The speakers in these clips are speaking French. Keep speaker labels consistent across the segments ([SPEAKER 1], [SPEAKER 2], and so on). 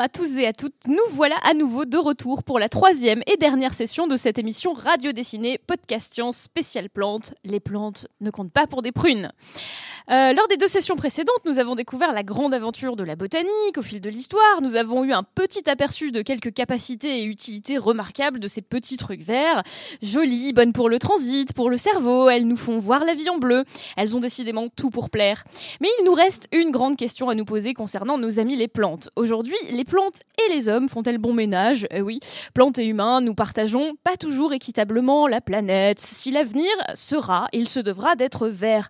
[SPEAKER 1] à tous et à toutes, nous voilà à nouveau de retour pour la troisième et dernière session de cette émission radio dessinée Podcast Science spéciale plantes. Les plantes ne comptent pas pour des prunes. Euh, lors des deux sessions précédentes, nous avons découvert la grande aventure de la botanique au fil de l'histoire. Nous avons eu un petit aperçu de quelques capacités et utilités remarquables de ces petits trucs verts. Jolies, bonnes pour le transit, pour le cerveau, elles nous font voir la vie en bleu. Elles ont décidément tout pour plaire. Mais il nous reste une grande question à nous poser concernant nos amis les plantes. Aujourd'hui, les plantes et les hommes font-elles bon ménage Eh oui, plantes et humains, nous partageons pas toujours équitablement la planète. Si l'avenir sera, il se devra d'être vert.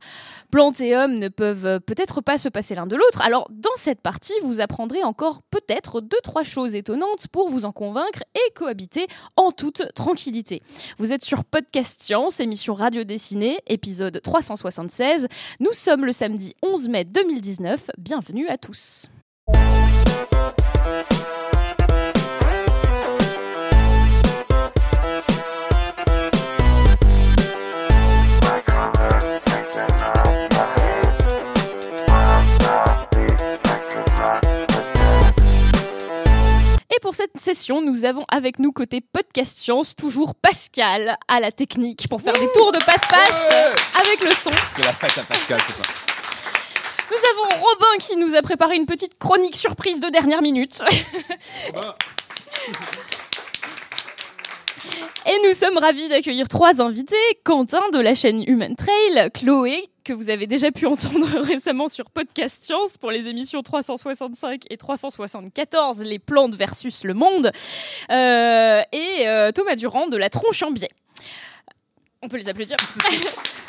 [SPEAKER 1] Plantes et hommes ne peuvent peut-être pas se passer l'un de l'autre. Alors, dans cette partie, vous apprendrez encore peut-être deux, trois choses étonnantes pour vous en convaincre et cohabiter en toute tranquillité. Vous êtes sur Podcast Science, émission radio dessinée, épisode 376. Nous sommes le samedi 11 mai 2019. Bienvenue à tous. Et pour cette session, nous avons avec nous côté podcast science toujours Pascal à la technique pour faire des tours de passe-passe avec le son.
[SPEAKER 2] C'est la fête à Pascal, c'est ça.
[SPEAKER 1] Nous avons Robin qui nous a préparé une petite chronique surprise de dernière minute. Et nous sommes ravis d'accueillir trois invités. Quentin de la chaîne Human Trail, Chloé, que vous avez déjà pu entendre récemment sur Podcast Science pour les émissions 365 et 374, les plantes versus le monde, euh, et euh, Thomas Durand de la Tronche en biais. On peut les applaudir.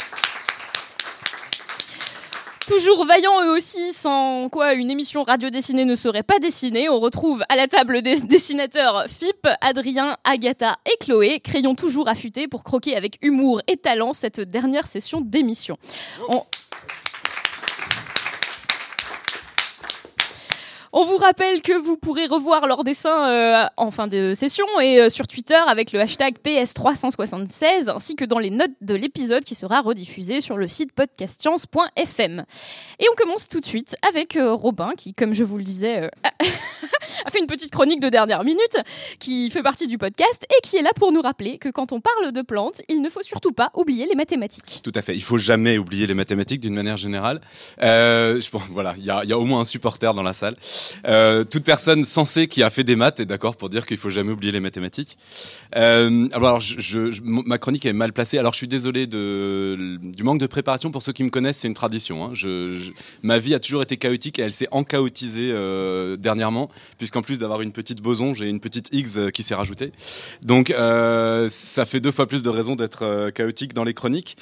[SPEAKER 1] Toujours vaillants eux aussi, sans quoi une émission radio dessinée ne serait pas dessinée. On retrouve à la table des dessinateurs Phip, Adrien, Agatha et Chloé, crayon toujours affûté pour croquer avec humour et talent cette dernière session d'émission. On... On vous rappelle que vous pourrez revoir leurs dessins euh, en fin de session et euh, sur Twitter avec le hashtag PS376 ainsi que dans les notes de l'épisode qui sera rediffusé sur le site podcastscience.fm. Et on commence tout de suite avec euh, Robin qui, comme je vous le disais, euh, a fait une petite chronique de dernière minute qui fait partie du podcast et qui est là pour nous rappeler que quand on parle de plantes, il ne faut surtout pas oublier les mathématiques.
[SPEAKER 2] Tout à fait. Il faut jamais oublier les mathématiques d'une manière générale. Euh, je pense, voilà, il y a, il y a au moins un supporter dans la salle. Euh, toute personne sensée qui a fait des maths est d'accord pour dire qu'il faut jamais oublier les mathématiques. Euh, alors, ma chronique est mal placée. Alors, je suis désolé du manque de préparation. Pour ceux qui me connaissent, c'est une tradition. Hein. Ma vie a toujours été chaotique et elle s'est enchaotisée euh, dernièrement, puisqu'en plus d'avoir une petite boson, j'ai une petite X qui s'est rajoutée. Donc, ça fait deux fois plus de raisons d'être chaotique dans les chroniques.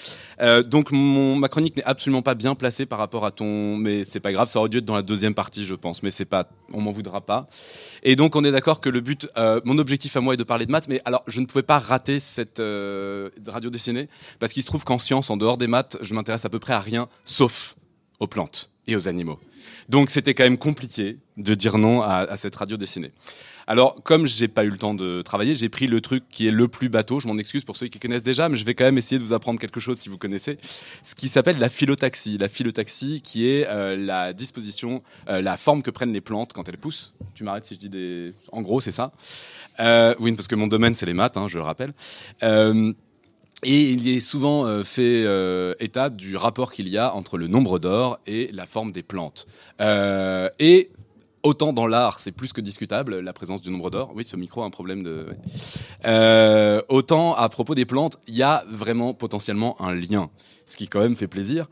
[SPEAKER 2] Donc, ma chronique n'est absolument pas bien placée par rapport à ton, mais c'est pas grave, ça aurait dû être dans la deuxième partie, je pense, mais c'est pas, on m'en voudra pas. Et donc, on est d'accord que le but, euh, mon objectif à moi est de parler de maths, mais alors, je ne pouvais pas rater cette euh, radio dessinée parce qu'il se trouve qu'en science, en dehors des maths, je m'intéresse à peu près à rien, sauf aux plantes et aux animaux. Donc, c'était quand même compliqué de dire non à, à cette radio dessinée. Alors, comme j'ai pas eu le temps de travailler, j'ai pris le truc qui est le plus bateau. Je m'en excuse pour ceux qui connaissent déjà, mais je vais quand même essayer de vous apprendre quelque chose si vous connaissez. Ce qui s'appelle la phyllotaxie. La phyllotaxie, qui est euh, la disposition, euh, la forme que prennent les plantes quand elles poussent. Tu m'arrêtes si je dis des. En gros, c'est ça. Euh, oui, parce que mon domaine c'est les maths, hein, je le rappelle. Et il est souvent fait état du rapport qu'il y a entre le nombre d'or et la forme des plantes. Et autant dans l'art, c'est plus que discutable, la présence du nombre d'or. Oui, ce micro a un problème de... ouais. Euh, autant à propos des plantes, il y a vraiment potentiellement un lien, ce qui quand même fait plaisir.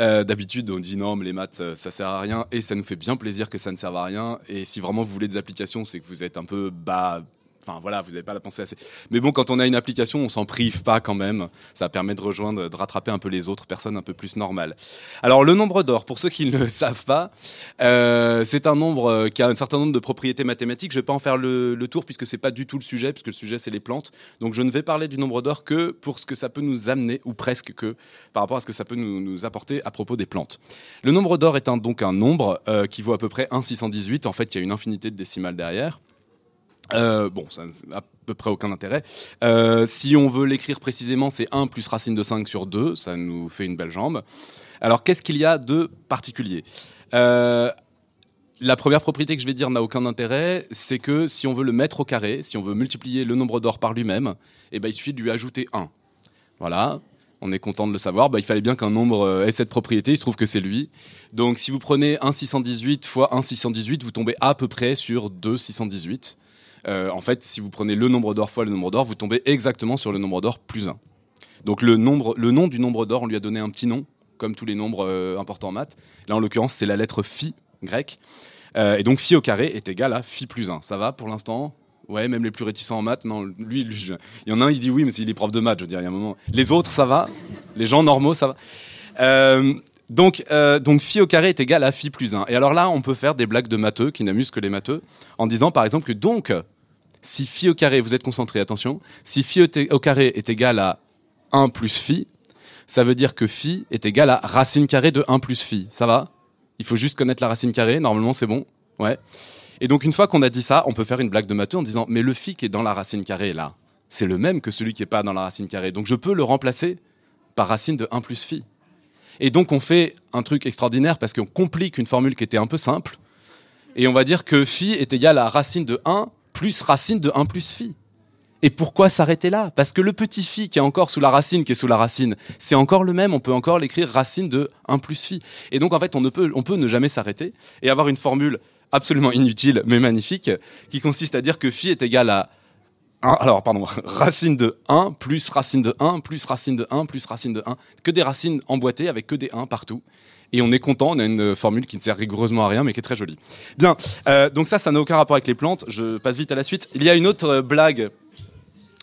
[SPEAKER 2] Euh, D'habitude, on dit non, mais les maths, euh, ça sert à rien, et ça nous fait bien plaisir que ça ne serve à rien. Et si vraiment vous voulez des applications, c'est que vous êtes un peu bas enfin voilà, vous n'avez pas la pensée assez. Mais bon, quand on a une application, on s'en prive pas quand même. Ça permet de rejoindre, de rattraper un peu les autres personnes un peu plus normales. Alors le nombre d'or, pour ceux qui ne le savent pas, euh, c'est un nombre euh, qui a un certain nombre de propriétés mathématiques. Je vais pas en faire le, tour puisque c'est pas du tout le sujet, puisque le sujet c'est les plantes. Donc je ne vais parler du nombre d'or que pour ce que ça peut nous amener, ou presque que par rapport à ce que ça peut nous, nous apporter à propos des plantes. Le nombre d'or est un, donc un nombre euh, qui vaut à peu près 1,618. En fait, il y a une infinité de décimales derrière. Euh, bon, ça n'a à peu près aucun intérêt. Euh, si on veut l'écrire précisément, c'est 1 plus racine de 5 sur 2, ça nous fait une belle jambe. Alors, qu'est-ce qu'il y a de particulier? Euh, La première propriété que je vais dire n'a aucun intérêt, c'est que si on veut le mettre au carré, si on veut multiplier le nombre d'or par lui-même, eh ben, il suffit de lui ajouter 1. Voilà, on est content de le savoir. Bah, il fallait bien qu'un nombre ait cette propriété. Il se trouve que c'est lui. Donc, si vous prenez 1 618 fois 1 618, vous tombez à peu près sur 2 618. Euh, en fait, si vous prenez le nombre d'or fois le nombre d'or, vous tombez exactement sur le nombre d'or plus 1. Donc, le, nombre, le nom du nombre d'or, on lui a donné un petit nom, comme tous les nombres euh, importants en maths. Là, en l'occurrence, c'est la lettre phi grecque. Euh, et donc, phi au carré est égal à phi plus 1. Ça va pour l'instant? Ouais, même les plus réticents en maths, non, lui, il y en a un, il dit oui, mais s'il est prof de maths, je veux dire, il y a un moment. Les autres, ça va. Les gens normaux, ça va. Donc, donc, phi au carré est égal à phi plus 1. Et alors là, on peut faire des blagues de matheux qui n'amusent que les matheux, en disant par exemple que donc, si phi au carré, vous êtes concentrés, attention, si phi au, carré est égal à 1 plus phi, ça veut dire que phi est égal à racine carrée de 1 plus phi. Ça va? Il faut juste connaître la racine carrée, normalement c'est bon. Ouais. Et donc une fois qu'on a dit ça, on peut faire une blague de matheux en disant mais le phi qui est dans la racine carrée là, c'est le même que celui qui est pas dans la racine carrée. Donc je peux le remplacer par racine de 1 plus phi. Et donc on fait un truc extraordinaire parce qu'on complique une formule qui était un peu simple et on va dire que phi est égal à racine de 1 plus racine de 1 plus phi. Et pourquoi s'arrêter là? Parce que le petit phi qui est encore sous la racine, qui est sous la racine, c'est encore le même, on peut encore l'écrire racine de 1 plus phi. Et donc en fait, on, ne peut, on peut ne jamais s'arrêter et avoir une formule absolument inutile mais magnifique qui consiste à dire que phi est égal à 1, alors pardon, racine de 1 plus racine de 1 plus racine de 1 plus racine de 1, que des racines emboîtées avec que des 1 partout. Et on est content, on a une formule qui ne sert rigoureusement à rien mais qui est très jolie. Bien, euh, donc ça, ça n'a aucun rapport avec les plantes, je passe vite à la suite. Il y a une autre euh, blague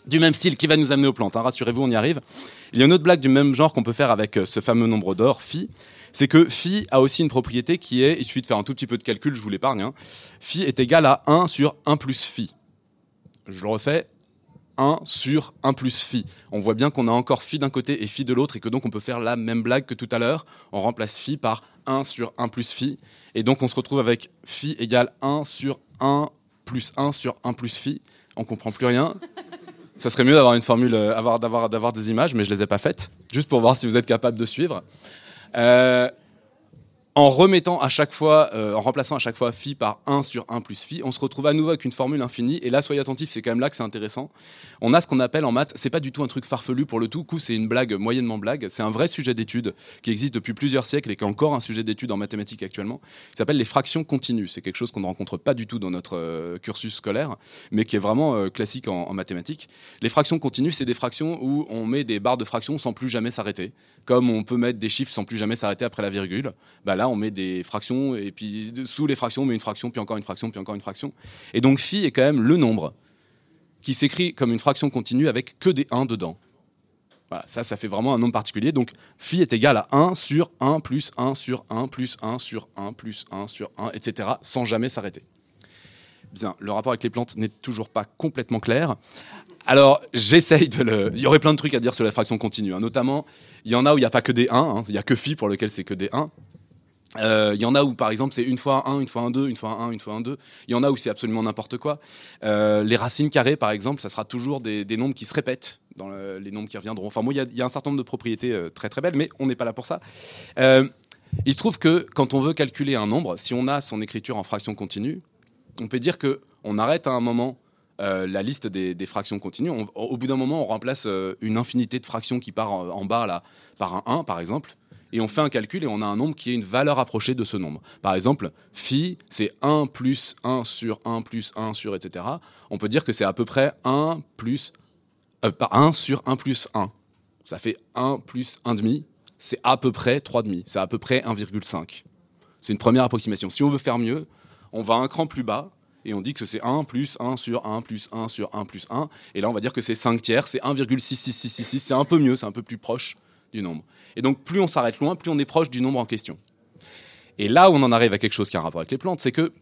[SPEAKER 2] du même style qui va nous amener aux plantes, hein, rassurez-vous, on y arrive. Il y a une autre blague du même genre qu'on peut faire avec euh, ce fameux nombre d'or, phi. C'est que phi a aussi une propriété qui est, il suffit de faire un tout petit peu de calcul, je vous l'épargne, hein. phi est égal à 1 sur 1 plus phi. Je le refais, 1 sur 1 plus phi. On voit bien qu'on a encore phi d'un côté et phi de l'autre et que donc on peut faire la même blague que tout à l'heure. On remplace phi par 1 sur 1 plus phi. Et donc on se retrouve avec phi égale 1 sur 1 plus 1 sur 1 plus phi. On comprend plus rien. Ça serait mieux d'avoir une formule, euh, avoir, d'avoir, des images, mais je les ai pas faites, juste pour voir si vous êtes capable de suivre. Euh, en remettant à chaque fois, euh, en remplaçant à chaque fois phi par 1 sur 1 plus phi, on se retrouve à nouveau avec une formule infinie. Et là, soyez attentifs, c'est quand même là que c'est intéressant. On a ce qu'on appelle en maths, c'est pas du tout un truc farfelu pour le tout coup, c'est une blague moyennement blague. C'est un vrai sujet d'étude qui existe depuis plusieurs siècles et qui est encore un sujet d'étude en mathématiques actuellement. qui s'appelle les fractions continues. C'est quelque chose qu'on ne rencontre pas du tout dans notre euh, cursus scolaire, mais qui est vraiment euh, classique en, mathématiques. Les fractions continues, c'est des fractions où on met des barres de fractions sans plus jamais s'arrêter. Comme on peut mettre des chiffres sans plus jamais s'arrêter après la virgule, bah là on met des fractions et puis sous les fractions on met une fraction, puis encore une fraction, puis encore une fraction. Et donc phi est quand même le nombre qui s'écrit comme une fraction continue avec que des 1 dedans. Voilà, ça, ça fait vraiment un nombre particulier. Donc, phi est égal à 1 sur 1 plus 1 sur 1 plus 1 sur 1 plus 1 sur 1, etc., sans jamais s'arrêter. Bien, le rapport avec les plantes n'est toujours pas complètement clair. Alors, j'essaye de le. Il y aurait plein de trucs à dire sur la fraction continue. hein. Notamment, il y en a où il n'y a pas que des 1. hein. Il n'y a que phi pour lequel c'est que des 1. Euh, Il y en a où, par exemple, c'est une fois 1, une fois 1, 2, une fois 1, une fois 1, 2. Il y en a où c'est absolument n'importe quoi. Euh, les racines carrées, par exemple, ça sera toujours des, des nombres qui se répètent dans le- les nombres qui reviendront. Enfin, moi, il y a- un certain nombre de propriétés euh, très très belles, mais on n'est pas là pour ça. Il se trouve que quand on veut calculer un nombre, si on a son écriture en fraction continue, on peut dire que on arrête à un moment la liste des, fractions continues. On- au bout d'un moment, on remplace une infinité de fractions qui part en, en bas là, par un 1, par exemple, et on fait un calcul et on a un nombre qui est une valeur approchée de ce nombre. Par exemple, phi, c'est 1 plus 1 sur 1 plus 1 sur, etc. On peut dire que c'est à peu près 1 plus euh, pas 1 sur 1 plus 1. Ça fait 1 plus 1 demi. C'est à peu près 3 demi. C'est à peu près 1,5. C'est une première approximation. Si on veut faire mieux, on va un cran plus bas et on dit que c'est 1 plus 1 sur 1 plus 1 sur 1 plus 1. Et là, on va dire que c'est 5 tiers, c'est 1,66666. C'est un peu mieux, c'est un peu plus proche du nombre. Et donc, plus on s'arrête loin, plus on est proche du nombre en question. Et là où on en arrive à quelque chose qui a un rapport avec les plantes, c'est que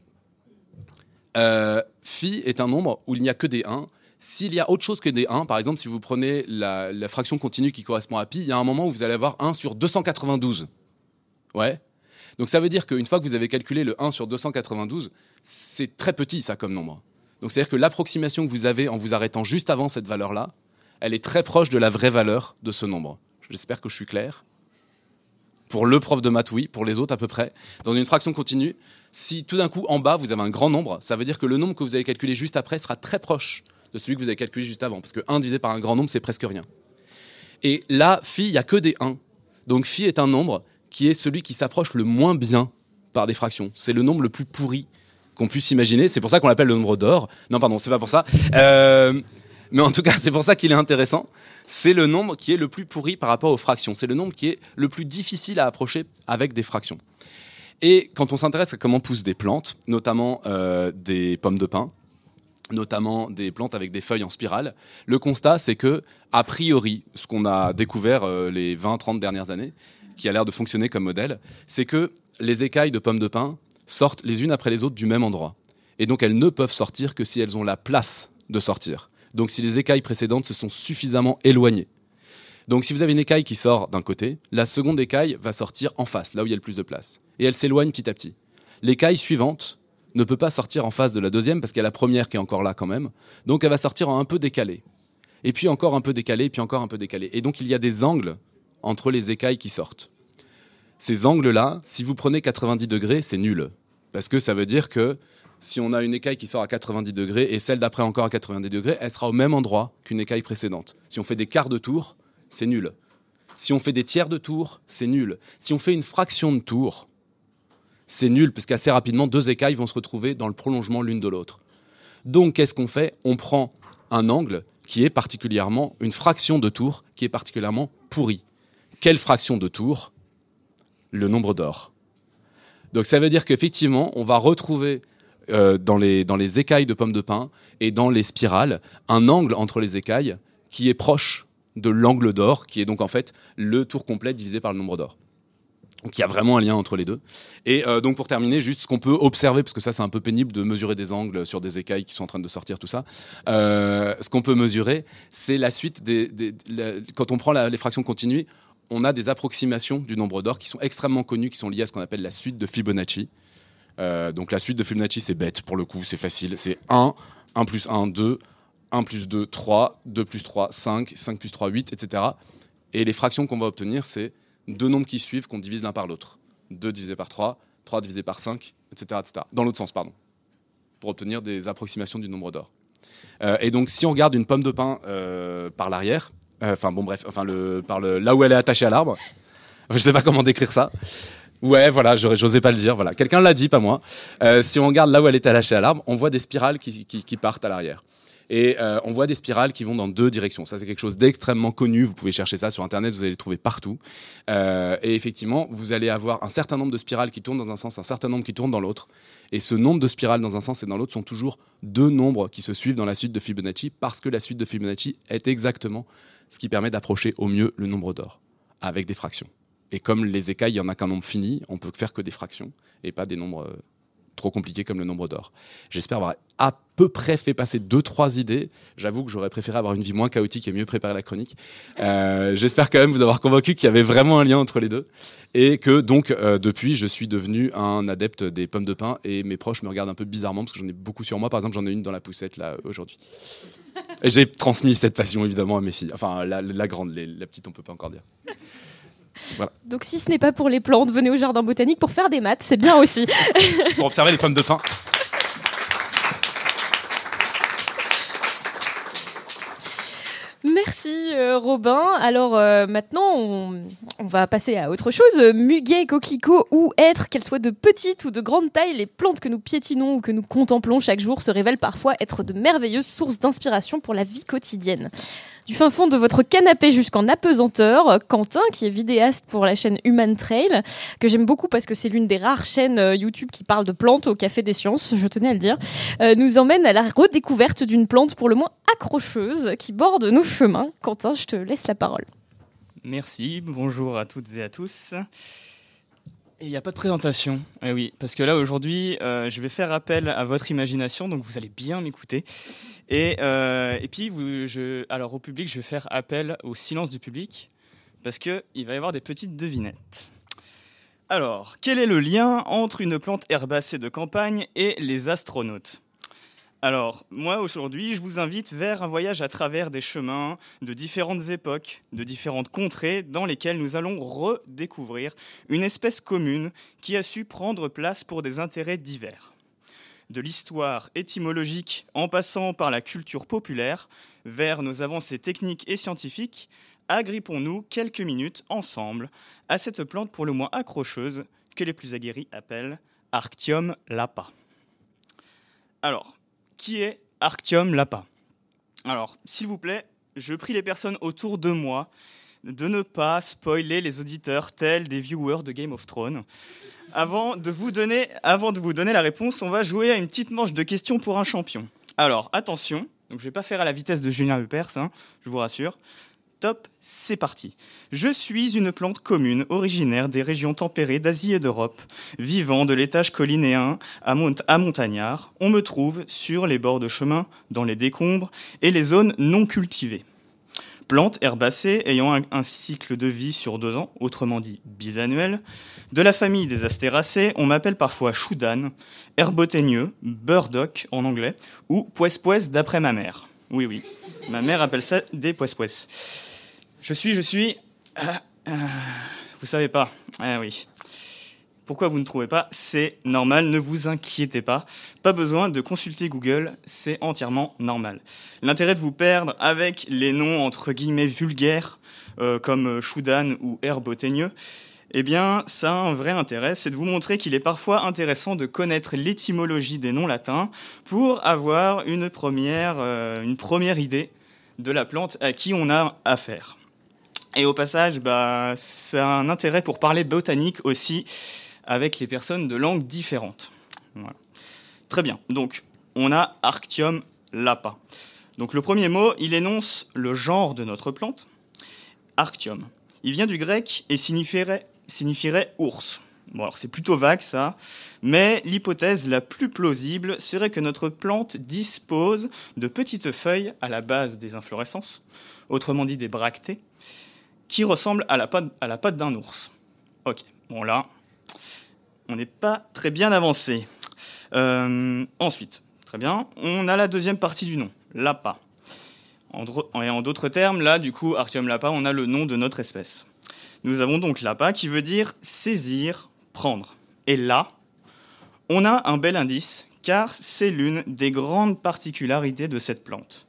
[SPEAKER 2] euh, phi est un nombre où il n'y a que des 1. S'il y a autre chose que des 1, par exemple, si vous prenez la, fraction continue qui correspond à pi, il y a un moment où vous allez avoir 1 sur 292. Ouais. Donc ça veut dire qu'une fois que vous avez calculé le 1 sur 292, c'est très petit ça comme nombre. Donc c'est-à-dire que l'approximation que vous avez en vous arrêtant juste avant cette valeur-là, elle est très proche de la vraie valeur de ce nombre. J'espère que je suis clair. Pour le prof de maths, oui. Pour les autres, à peu près. Dans une fraction continue, si tout d'un coup, en bas, vous avez un grand nombre, ça veut dire que le nombre que vous avez calculé juste après sera très proche de celui que vous avez calculé juste avant. Parce que 1 divisé par un grand nombre, c'est presque rien. Et là, phi, il n'y a que des 1. Donc phi est un nombre qui est celui qui s'approche le moins bien par des fractions. C'est le nombre le plus pourri qu'on puisse imaginer. C'est pour ça qu'on l'appelle le nombre d'or. Non, pardon, c'est pas pour ça. Euh, mais en tout cas, c'est pour ça qu'il est intéressant. C'est le nombre qui est le plus pourri par rapport aux fractions. C'est le nombre qui est le plus difficile à approcher avec des fractions. Et quand on s'intéresse à comment poussent des plantes, notamment euh, des pommes de pin, notamment des plantes avec des feuilles en spirale, le constat c'est que, a priori, ce qu'on a découvert euh, les 20-30 dernières années, qui a l'air de fonctionner comme modèle, c'est que les écailles de pommes de pin sortent les unes après les autres du même endroit. Et donc elles ne peuvent sortir que si elles ont la place de sortir. Donc si les écailles précédentes se sont suffisamment éloignées. Donc si vous avez une écaille qui sort d'un côté, la seconde écaille va sortir en face, là où il y a le plus de place. Et elle s'éloigne petit à petit. L'écaille suivante ne peut pas sortir en face de la deuxième parce qu'il y a la première qui est encore là quand même. Donc elle va sortir un peu décalé. Et puis encore un peu décalé, puis encore un peu décalé. Et donc il y a des angles entre les écailles qui sortent. Ces angles-là, si vous prenez 90 degrés, c'est nul. Parce que ça veut dire que si on a une écaille qui sort à 90 degrés et celle d'après encore à 90 degrés, elle sera au même endroit qu'une écaille précédente. Si on fait des quarts de tour, c'est nul. Si on fait des tiers de tour, c'est nul. Si on fait une fraction de tour, c'est nul, parce qu'assez rapidement, deux écailles vont se retrouver dans le prolongement l'une de l'autre. Donc, qu'est-ce qu'on fait? On prend un angle qui est particulièrement, une fraction de tour qui est particulièrement pourri. Quelle fraction de tour? Le nombre d'or. Donc ça veut dire qu'effectivement, on va retrouver euh, dans, les, écailles de pommes de pin et dans les spirales un angle entre les écailles qui est proche de l'angle d'or, qui est donc en fait le tour complet divisé par le nombre d'or. Donc il y a vraiment un lien entre les deux. Et euh, donc pour terminer, juste ce qu'on peut observer, parce que ça c'est un peu pénible de mesurer des angles sur des écailles qui sont en train de sortir, tout ça. Euh, ce qu'on peut mesurer, c'est la suite des, quand on prend les fractions continues, on a des approximations du nombre d'or qui sont extrêmement connues, qui sont liées à ce qu'on appelle la suite de Fibonacci. Euh, donc la suite de Fibonacci, c'est bête pour le coup, c'est facile. C'est 1, 1 plus 1, 2, 1 plus 2, 3, 2 plus 3, 5, 5 plus 3, 8, etc. Et les fractions qu'on va obtenir, c'est deux nombres qui suivent qu'on divise l'un par l'autre. 2 divisé par 3, 3 divisé par 5, etc. etc. Dans l'autre sens, pardon. Pour obtenir des approximations du nombre d'or. Euh, et donc si on regarde une pomme de pain euh, par l'arrière, euh, enfin bon bref, enfin le, le, là où elle est attachée à l'arbre, je sais pas comment décrire ça. Ouais, voilà, j'osais pas le dire. Voilà, quelqu'un l'a dit, pas moi. Euh, si on regarde là où elle est attachée à l'arbre, on voit des spirales qui, partent à l'arrière. Et euh, on voit des spirales qui vont dans deux directions. Ça, c'est quelque chose d'extrêmement connu. Vous pouvez chercher ça sur Internet, vous allez les trouver partout. Euh, et effectivement, vous allez avoir un certain nombre de spirales qui tournent dans un sens, un certain nombre qui tournent dans l'autre. Et ce nombre de spirales dans un sens et dans l'autre sont toujours deux nombres qui se suivent dans la suite de Fibonacci, parce que la suite de Fibonacci est exactement ce qui permet d'approcher au mieux le nombre d'or, avec des fractions. Et comme les écailles, il n'y en a qu'un nombre fini, on peut faire que des fractions et pas des nombres euh, trop compliqués comme le nombre d'or. J'espère avoir à peu près fait passer deux, trois idées. J'avoue que j'aurais préféré avoir une vie moins chaotique et mieux préparer la chronique. Euh, J'espère quand même vous avoir convaincu qu'il y avait vraiment un lien entre les deux. Et que donc, euh, depuis, je suis devenu un adepte des pommes de pin et mes proches me regardent un peu bizarrement parce que j'en ai beaucoup sur moi. Par exemple, j'en ai une dans la poussette là aujourd'hui. J'ai transmis cette passion évidemment à mes filles. Enfin, la, grande, la petite, on peut pas encore dire.
[SPEAKER 1] Voilà. Donc si ce n'est pas pour les plantes, venez au jardin botanique pour faire des maths, c'est bien aussi.
[SPEAKER 2] pour observer les pommes de pin.
[SPEAKER 1] Merci euh, Robin. Alors euh, maintenant, on, on, va passer à autre chose. Muguet, coquelicot ou être, qu'elles soient de petite ou de grande taille, les plantes que nous piétinons ou que nous contemplons chaque jour se révèlent parfois être de merveilleuses sources d'inspiration pour la vie quotidienne. Du fin fond de votre canapé jusqu'en apesanteur, Quentin, qui est vidéaste pour la chaîne Human Trail, que j'aime beaucoup parce que c'est l'une des rares chaînes euh, YouTube qui parle de plantes au Café des Sciences, je tenais à le dire, euh, nous emmène à la redécouverte d'une plante pour le moins accrocheuse qui borde nos chemins. Quentin, je te laisse la parole.
[SPEAKER 3] Merci, bonjour à toutes et à tous. Il n'y a pas de présentation. Eh oui, parce que là aujourd'hui, euh, je vais faire appel à votre imagination, donc vous allez bien m'écouter. Et, euh, et puis, vous, je, alors au public, je vais faire appel au silence du public, parce qu'il va y avoir des petites devinettes. Alors, quel est le lien entre une plante herbacée de campagne et les astronautes? Alors, moi aujourd'hui, je vous invite vers un voyage à travers des chemins de différentes époques, de différentes contrées, dans lesquelles nous allons redécouvrir une espèce commune qui a su prendre place pour des intérêts divers. De l'histoire étymologique en passant par la culture populaire, vers nos avancées techniques et scientifiques, agrippons-nous quelques minutes ensemble à cette plante pour le moins accrocheuse que les plus aguerris appellent Arctium lapa. Alors, qui est Arctium Lapa? Alors, s'il vous plaît, je prie les personnes autour de moi de ne pas spoiler les auditeurs tels des viewers de Game of Thrones. Avant de vous donner, la réponse, on va jouer à une petite manche de questions pour un champion. Alors, attention, je vais pas faire à la vitesse de Julien Lepers, hein, je vous rassure. C'est parti. Je suis une plante commune originaire des régions tempérées d'Asie et d'Europe, vivant de l'étage collinéen à, montagnard. On me trouve sur les bords de chemin, dans les décombres et les zones non cultivées. Plante herbacée ayant un, cycle de vie sur deux ans, autrement dit bisannuel. De la famille des astéracées, on m'appelle parfois choudane, herboteigneux, burdock en anglais, ou poisse-poisse d'après ma mère. Oui, oui, ma mère appelle ça des poisse-poisse. Je suis, je suis. Ah, ah, vous savez pas. Ah oui. Pourquoi vous ne trouvez pas? C'est normal, ne vous inquiétez pas. Pas besoin de consulter Google, c'est entièrement normal. L'intérêt de vous perdre avec les noms entre guillemets vulgaires, euh, comme Choudan ou Herboteigneux, eh bien, ça a un vrai intérêt, c'est de vous montrer qu'il est parfois intéressant de connaître l'étymologie des noms latins pour avoir une première, euh, une première idée de la plante à qui on a affaire. Et au passage, bah, c'est un intérêt pour parler botanique aussi avec les personnes de langues différentes. Très bien. Donc, on a Arctium lapa. Donc, le premier mot, il énonce le genre de notre plante, Arctium. Il vient du grec et signifierait ours. Bon, alors c'est plutôt vague ça, mais l'hypothèse la plus plausible serait que notre plante dispose de petites feuilles à la base des inflorescences, autrement dit des bractées, qui ressemble à la patte, d'un ours. Ok, bon là, on n'est pas très bien avancé. Euh, ensuite, très bien, on a la deuxième partie du nom, lapa. En, en d'autres termes, là, du coup, Artium lapa, on a le nom de notre espèce. Nous avons donc lapa qui veut dire saisir, prendre. Et là, on a un bel indice, car c'est l'une des grandes particularités de cette plante.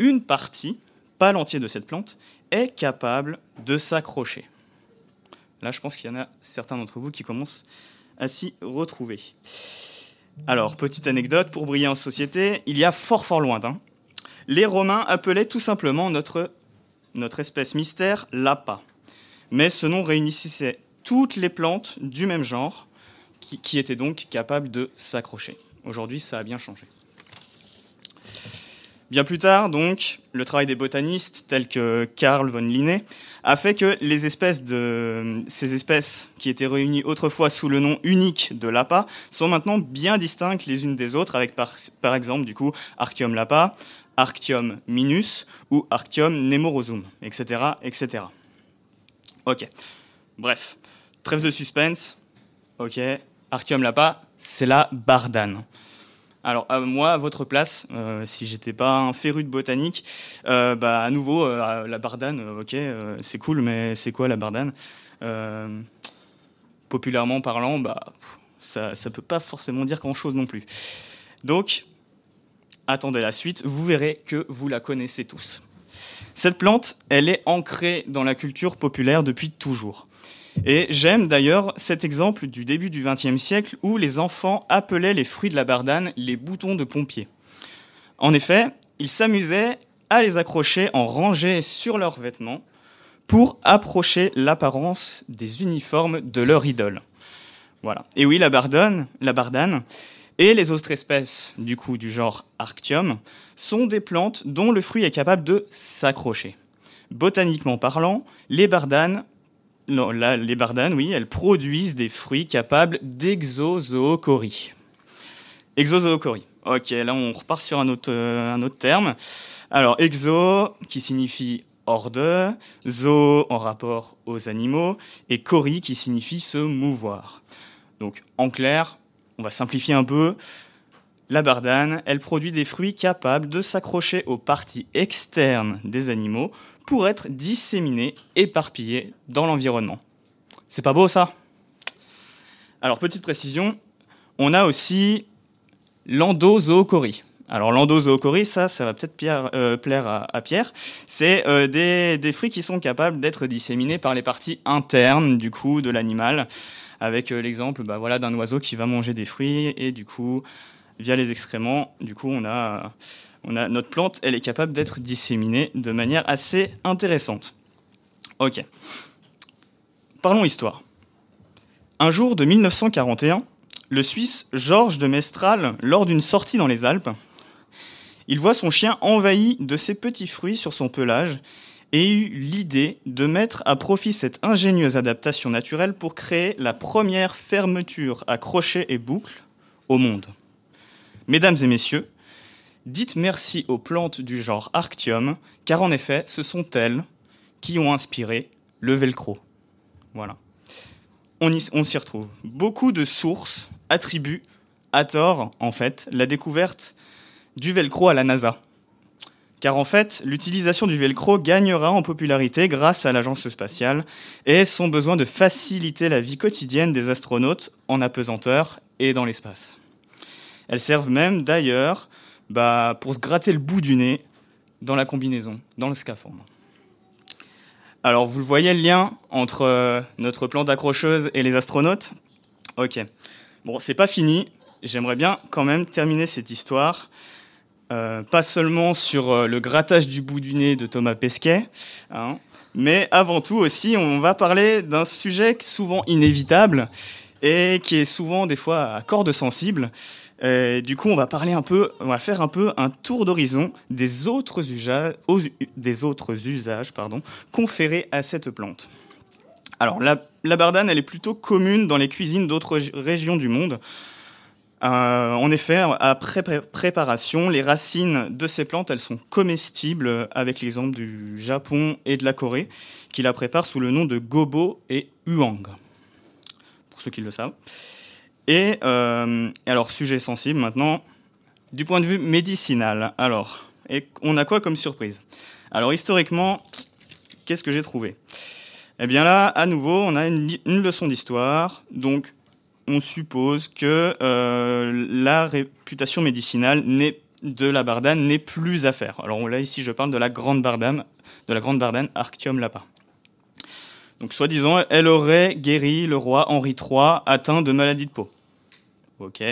[SPEAKER 3] Une partie, pas l'entier de cette plante, est capable de s'accrocher. Là, je pense qu'il y en a certains d'entre vous qui commencent à s'y retrouver. Alors, petite anecdote, pour briller en société, il y a fort fort lointain, les Romains appelaient tout simplement notre, notre espèce mystère l'apa. Mais ce nom réunissait toutes les plantes du même genre, qui, qui étaient donc capables de s'accrocher. Aujourd'hui, ça a bien changé. Bien plus tard, donc, le travail des botanistes tels que Carl von Linné a fait que les espèces de ces espèces qui étaient réunies autrefois sous le nom unique de lapa sont maintenant bien distinctes les unes des autres avec par, exemple du coup Arctium lapa, Arctium minus ou Arctium nemorosum, etc., etc. Ok. Bref, trêve de suspense. Ok. Arctium lapa, c'est la bardane. Alors moi, à votre place, euh, si j'étais pas un féru de botanique, euh, bah à nouveau euh, la bardane, ok, c'est cool, mais c'est quoi la bardane? Populairement parlant, bah ça ça peut pas forcément dire grand chose non plus. Donc attendez la suite, vous verrez que vous la connaissez tous. Cette plante, elle est ancrée dans la culture populaire depuis toujours. Et j'aime d'ailleurs cet exemple du début du XXe siècle où les enfants appelaient les fruits de la bardane les boutons de pompier. En effet, ils s'amusaient à les accrocher en rangée sur leurs vêtements pour approcher l'apparence des uniformes de leur idole. Voilà. Et oui, la bardane, la bardane et les autres espèces du coup du genre Arctium sont des plantes dont le fruit est capable de s'accrocher. Botaniquement parlant, les bardanes, non, les bardanes, oui, elles produisent des fruits capables d'exozoochorie. Exozoochorie. Ok, là on repart sur un autre, euh, un autre terme. Alors, exo, qui signifie hors de, zo en rapport aux animaux, et chori qui signifie se mouvoir. Donc, en clair, on va simplifier un peu. La bardane, elle produit des fruits capables de s'accrocher aux parties externes des animaux pour être disséminés, éparpillés dans l'environnement. C'est pas beau ça? Alors petite précision, on a aussi l'endozoochorie. Alors l'endozoochorie, ça, ça va peut-être euh, plaire à, Pierre. C'est euh, des, fruits qui sont capables d'être disséminés par les parties internes du coup de l'animal avec euh, l'exemple bah, voilà, d'un oiseau qui va manger des fruits et du coup, via les excréments, du coup, on a, on a notre plante, elle est capable d'être disséminée de manière assez intéressante. Ok. Parlons histoire. Un jour de 1941, le Suisse Georges de Mestral, lors d'une sortie dans les Alpes, il voit son chien envahi de ses petits fruits sur son pelage et eu l'idée de mettre à profit cette ingénieuse adaptation naturelle pour créer la première fermeture à crochet et boucle au monde. Mesdames et messieurs, dites merci aux plantes du genre Arctium, car en effet, ce sont elles qui ont inspiré le velcro. Voilà. On, s'y retrouve. Beaucoup de sources attribuent, à tort en fait, la découverte du velcro à la NASA car en fait, l'utilisation du velcro gagnera en popularité grâce à l'agence spatiale et son besoin de faciliter la vie quotidienne des astronautes en apesanteur et dans l'espace. Elles servent même d'ailleurs bah, pour se gratter le bout du nez dans la combinaison, dans le scaphandre. Alors, vous le voyez le lien entre euh, notre plan d'accrocheuse et les astronautes? Ok. Bon, c'est pas fini. J'aimerais bien quand même terminer cette histoire euh, pas seulement sur euh, le grattage du bout du nez de Thomas Pesquet, hein, mais avant tout aussi, on va parler d'un sujet souvent inévitable et qui est souvent des fois à corde sensible. Du coup, on va parler un peu, on va faire un peu un tour d'horizon des autres usages, conférés à cette plante. Alors, la, la bardane, elle est plutôt commune dans les cuisines d'autres régions du monde. Euh, en effet, après préparation, les racines de ces plantes, elles sont comestibles avec l'exemple du Japon et de la Corée, qui la préparent sous le nom de gobo et huang, pour ceux qui le savent. Et, euh, alors, sujet sensible maintenant, du point de vue médicinal. Alors, et on a quoi comme surprise? Alors, historiquement, qu'est-ce que j'ai trouvé? Eh bien là, à nouveau, on a une, leçon d'histoire. Donc, on suppose que euh, la réputation médicinale de la bardane n'est plus à faire. Alors là, ici, je parle de la grande bardane, de la grande bardane Arctium lapin. Donc, soi-disant, elle aurait guéri le roi Henri III atteint de maladie de peau. Ok.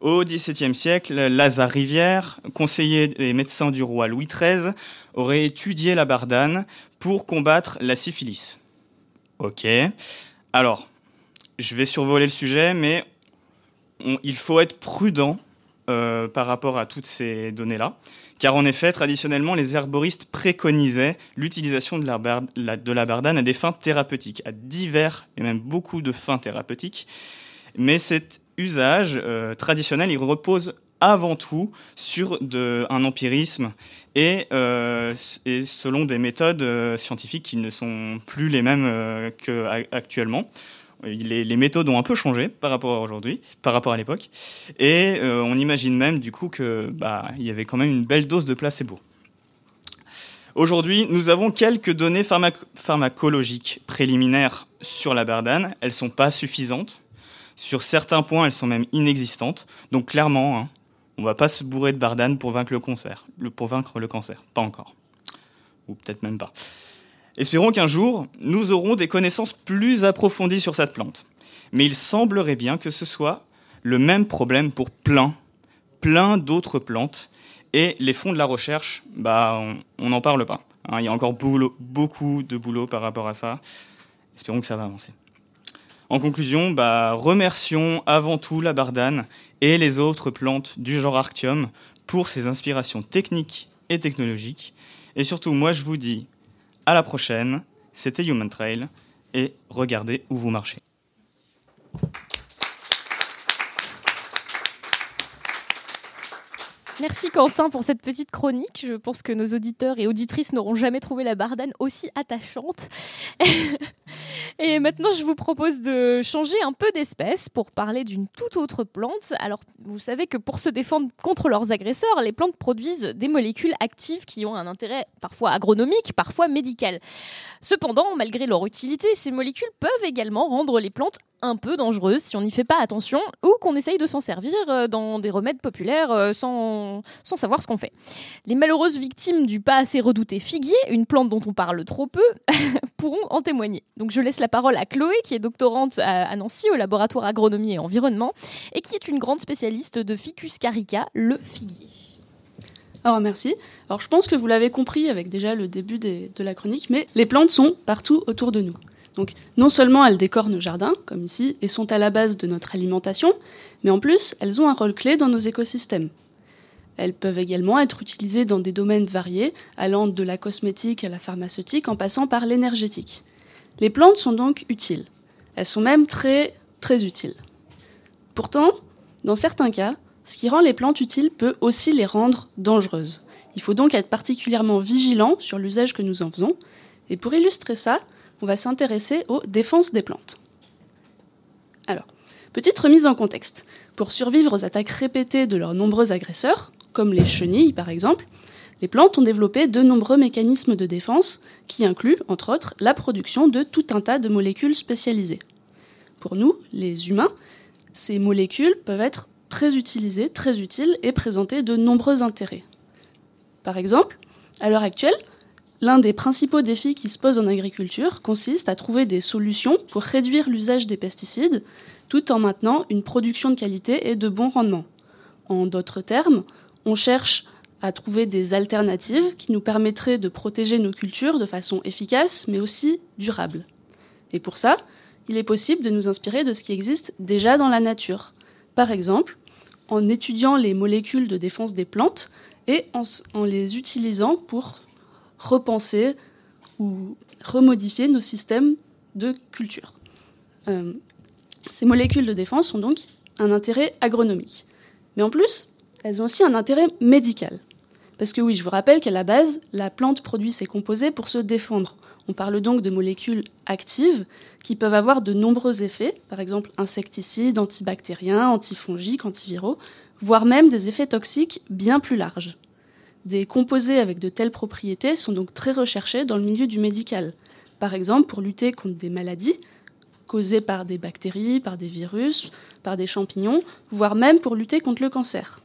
[SPEAKER 3] Au XVIIe siècle, Lazare Rivière, conseiller et médecin du roi Louis XIII, aurait étudié la bardane pour combattre la syphilis. Ok. Alors, je vais survoler le sujet, mais il faut être prudent euh, par rapport à toutes ces données-là. Car en effet, traditionnellement, les herboristes préconisaient l'utilisation de, la, bardane à des fins thérapeutiques, à divers et même beaucoup de fins thérapeutiques. Mais cet usage euh, traditionnel, il repose avant tout sur un empirisme euh, et, selon des méthodes scientifiques qui ne sont plus les mêmes qu'actuellement. Les, méthodes ont un peu changé par rapport à aujourd'hui, par rapport à l'époque, et euh, on imagine même du coup que bah il y avait quand même une belle dose de placebo. Aujourd'hui, nous avons quelques données pharmacologiques préliminaires sur la bardane. Elles sont pas suffisantes. Sur certains points, elles sont même inexistantes. Donc clairement, hein, on va pas se bourrer de bardane pour vaincre le cancer. pour vaincre le cancer, pas encore, ou peut-être même pas. Espérons qu'un jour, nous aurons des connaissances plus approfondies sur cette plante. Mais il semblerait bien que ce soit le même problème pour plein, plein d'autres plantes, Et les fonds de la recherche, bah, on n'en parle pas. Hein. il y a encore beaucoup de boulot par rapport à ça. Espérons que ça va avancer. En conclusion, bah, remercions avant tout la bardane et les autres plantes du genre Arctium pour ces inspirations techniques et technologiques. Et surtout, moi je vous dis à la prochaine. C'était Human Trail et regardez où vous marchez.
[SPEAKER 1] Merci Quentin pour cette petite chronique. Je pense que nos auditeurs et auditrices n'auront jamais trouvé la bardane aussi attachante. et maintenant, je vous propose de changer un peu d'espèce pour parler d'une toute autre plante. Alors, vous savez que pour se défendre contre leurs agresseurs, les plantes produisent des molécules actives qui ont un intérêt parfois agronomique, parfois médical. Cependant, malgré leur utilité, ces molécules peuvent également rendre les plantes un peu dangereuse si on n'y fait pas attention ou qu'on essaye de s'en servir euh, dans des remèdes populaires euh, sans, sans savoir ce qu'on fait. Les malheureuses victimes du pas assez redouté figuier, une plante dont on parle trop peu, pourront en témoigner. Donc je laisse la parole à Chloé qui est doctorante à Nancy au laboratoire agronomie et environnement et qui est une grande spécialiste de Ficus carica, le figuier.
[SPEAKER 4] Alors merci. Alors je pense que vous l'avez compris avec déjà le début de la chronique, mais les plantes sont partout autour de nous. Donc non seulement elles décorent nos jardins, comme ici, et sont à la base de notre alimentation, mais en plus elles ont un rôle clé dans nos écosystèmes. Elles peuvent également être utilisées dans des domaines variés, allant de la cosmétique à la pharmaceutique en passant par l'énergétique. Les plantes sont donc utiles. Elles sont même très très utiles. Pourtant, dans certains cas, ce qui rend les plantes utiles peut aussi les rendre dangereuses. Il faut donc être particulièrement vigilant sur l'usage que nous en faisons. Et pour illustrer ça, on va s'intéresser aux défenses des plantes. Alors, petite remise en contexte. Pour survivre aux attaques répétées de leurs nombreux agresseurs, comme les chenilles par exemple, les plantes ont développé de nombreux mécanismes de défense qui incluent, entre autres, la production de tout un tas de molécules spécialisées. Pour nous, les humains, ces molécules peuvent être très utilisées, très utiles et présenter de nombreux intérêts. Par exemple, à l'heure actuelle, L'un des principaux défis qui se posent en agriculture consiste à trouver des solutions pour réduire l'usage des pesticides tout en maintenant une production de qualité et de bon rendement. En d'autres termes, on cherche à trouver des alternatives qui nous permettraient de protéger nos cultures de façon efficace mais aussi durable. Et pour ça, il est possible de nous inspirer de ce qui existe déjà dans la nature. Par exemple, en étudiant les molécules de défense des plantes et en, les utilisant pour repenser ou remodifier nos systèmes de culture. Euh, ces molécules de défense ont donc un intérêt agronomique. Mais en plus, elles ont aussi un intérêt médical. Parce que oui, je vous rappelle qu'à la base, la plante produit ses composés pour se défendre. On parle donc de molécules actives qui peuvent avoir de nombreux effets, par exemple insecticides, antibactériens, antifongiques, antiviraux, voire même des effets toxiques bien plus larges. Des composés avec de telles propriétés sont donc très recherchés dans le milieu du médical. Par exemple, pour lutter contre des maladies causées par des bactéries, par des virus, par des champignons, voire même pour lutter contre le cancer.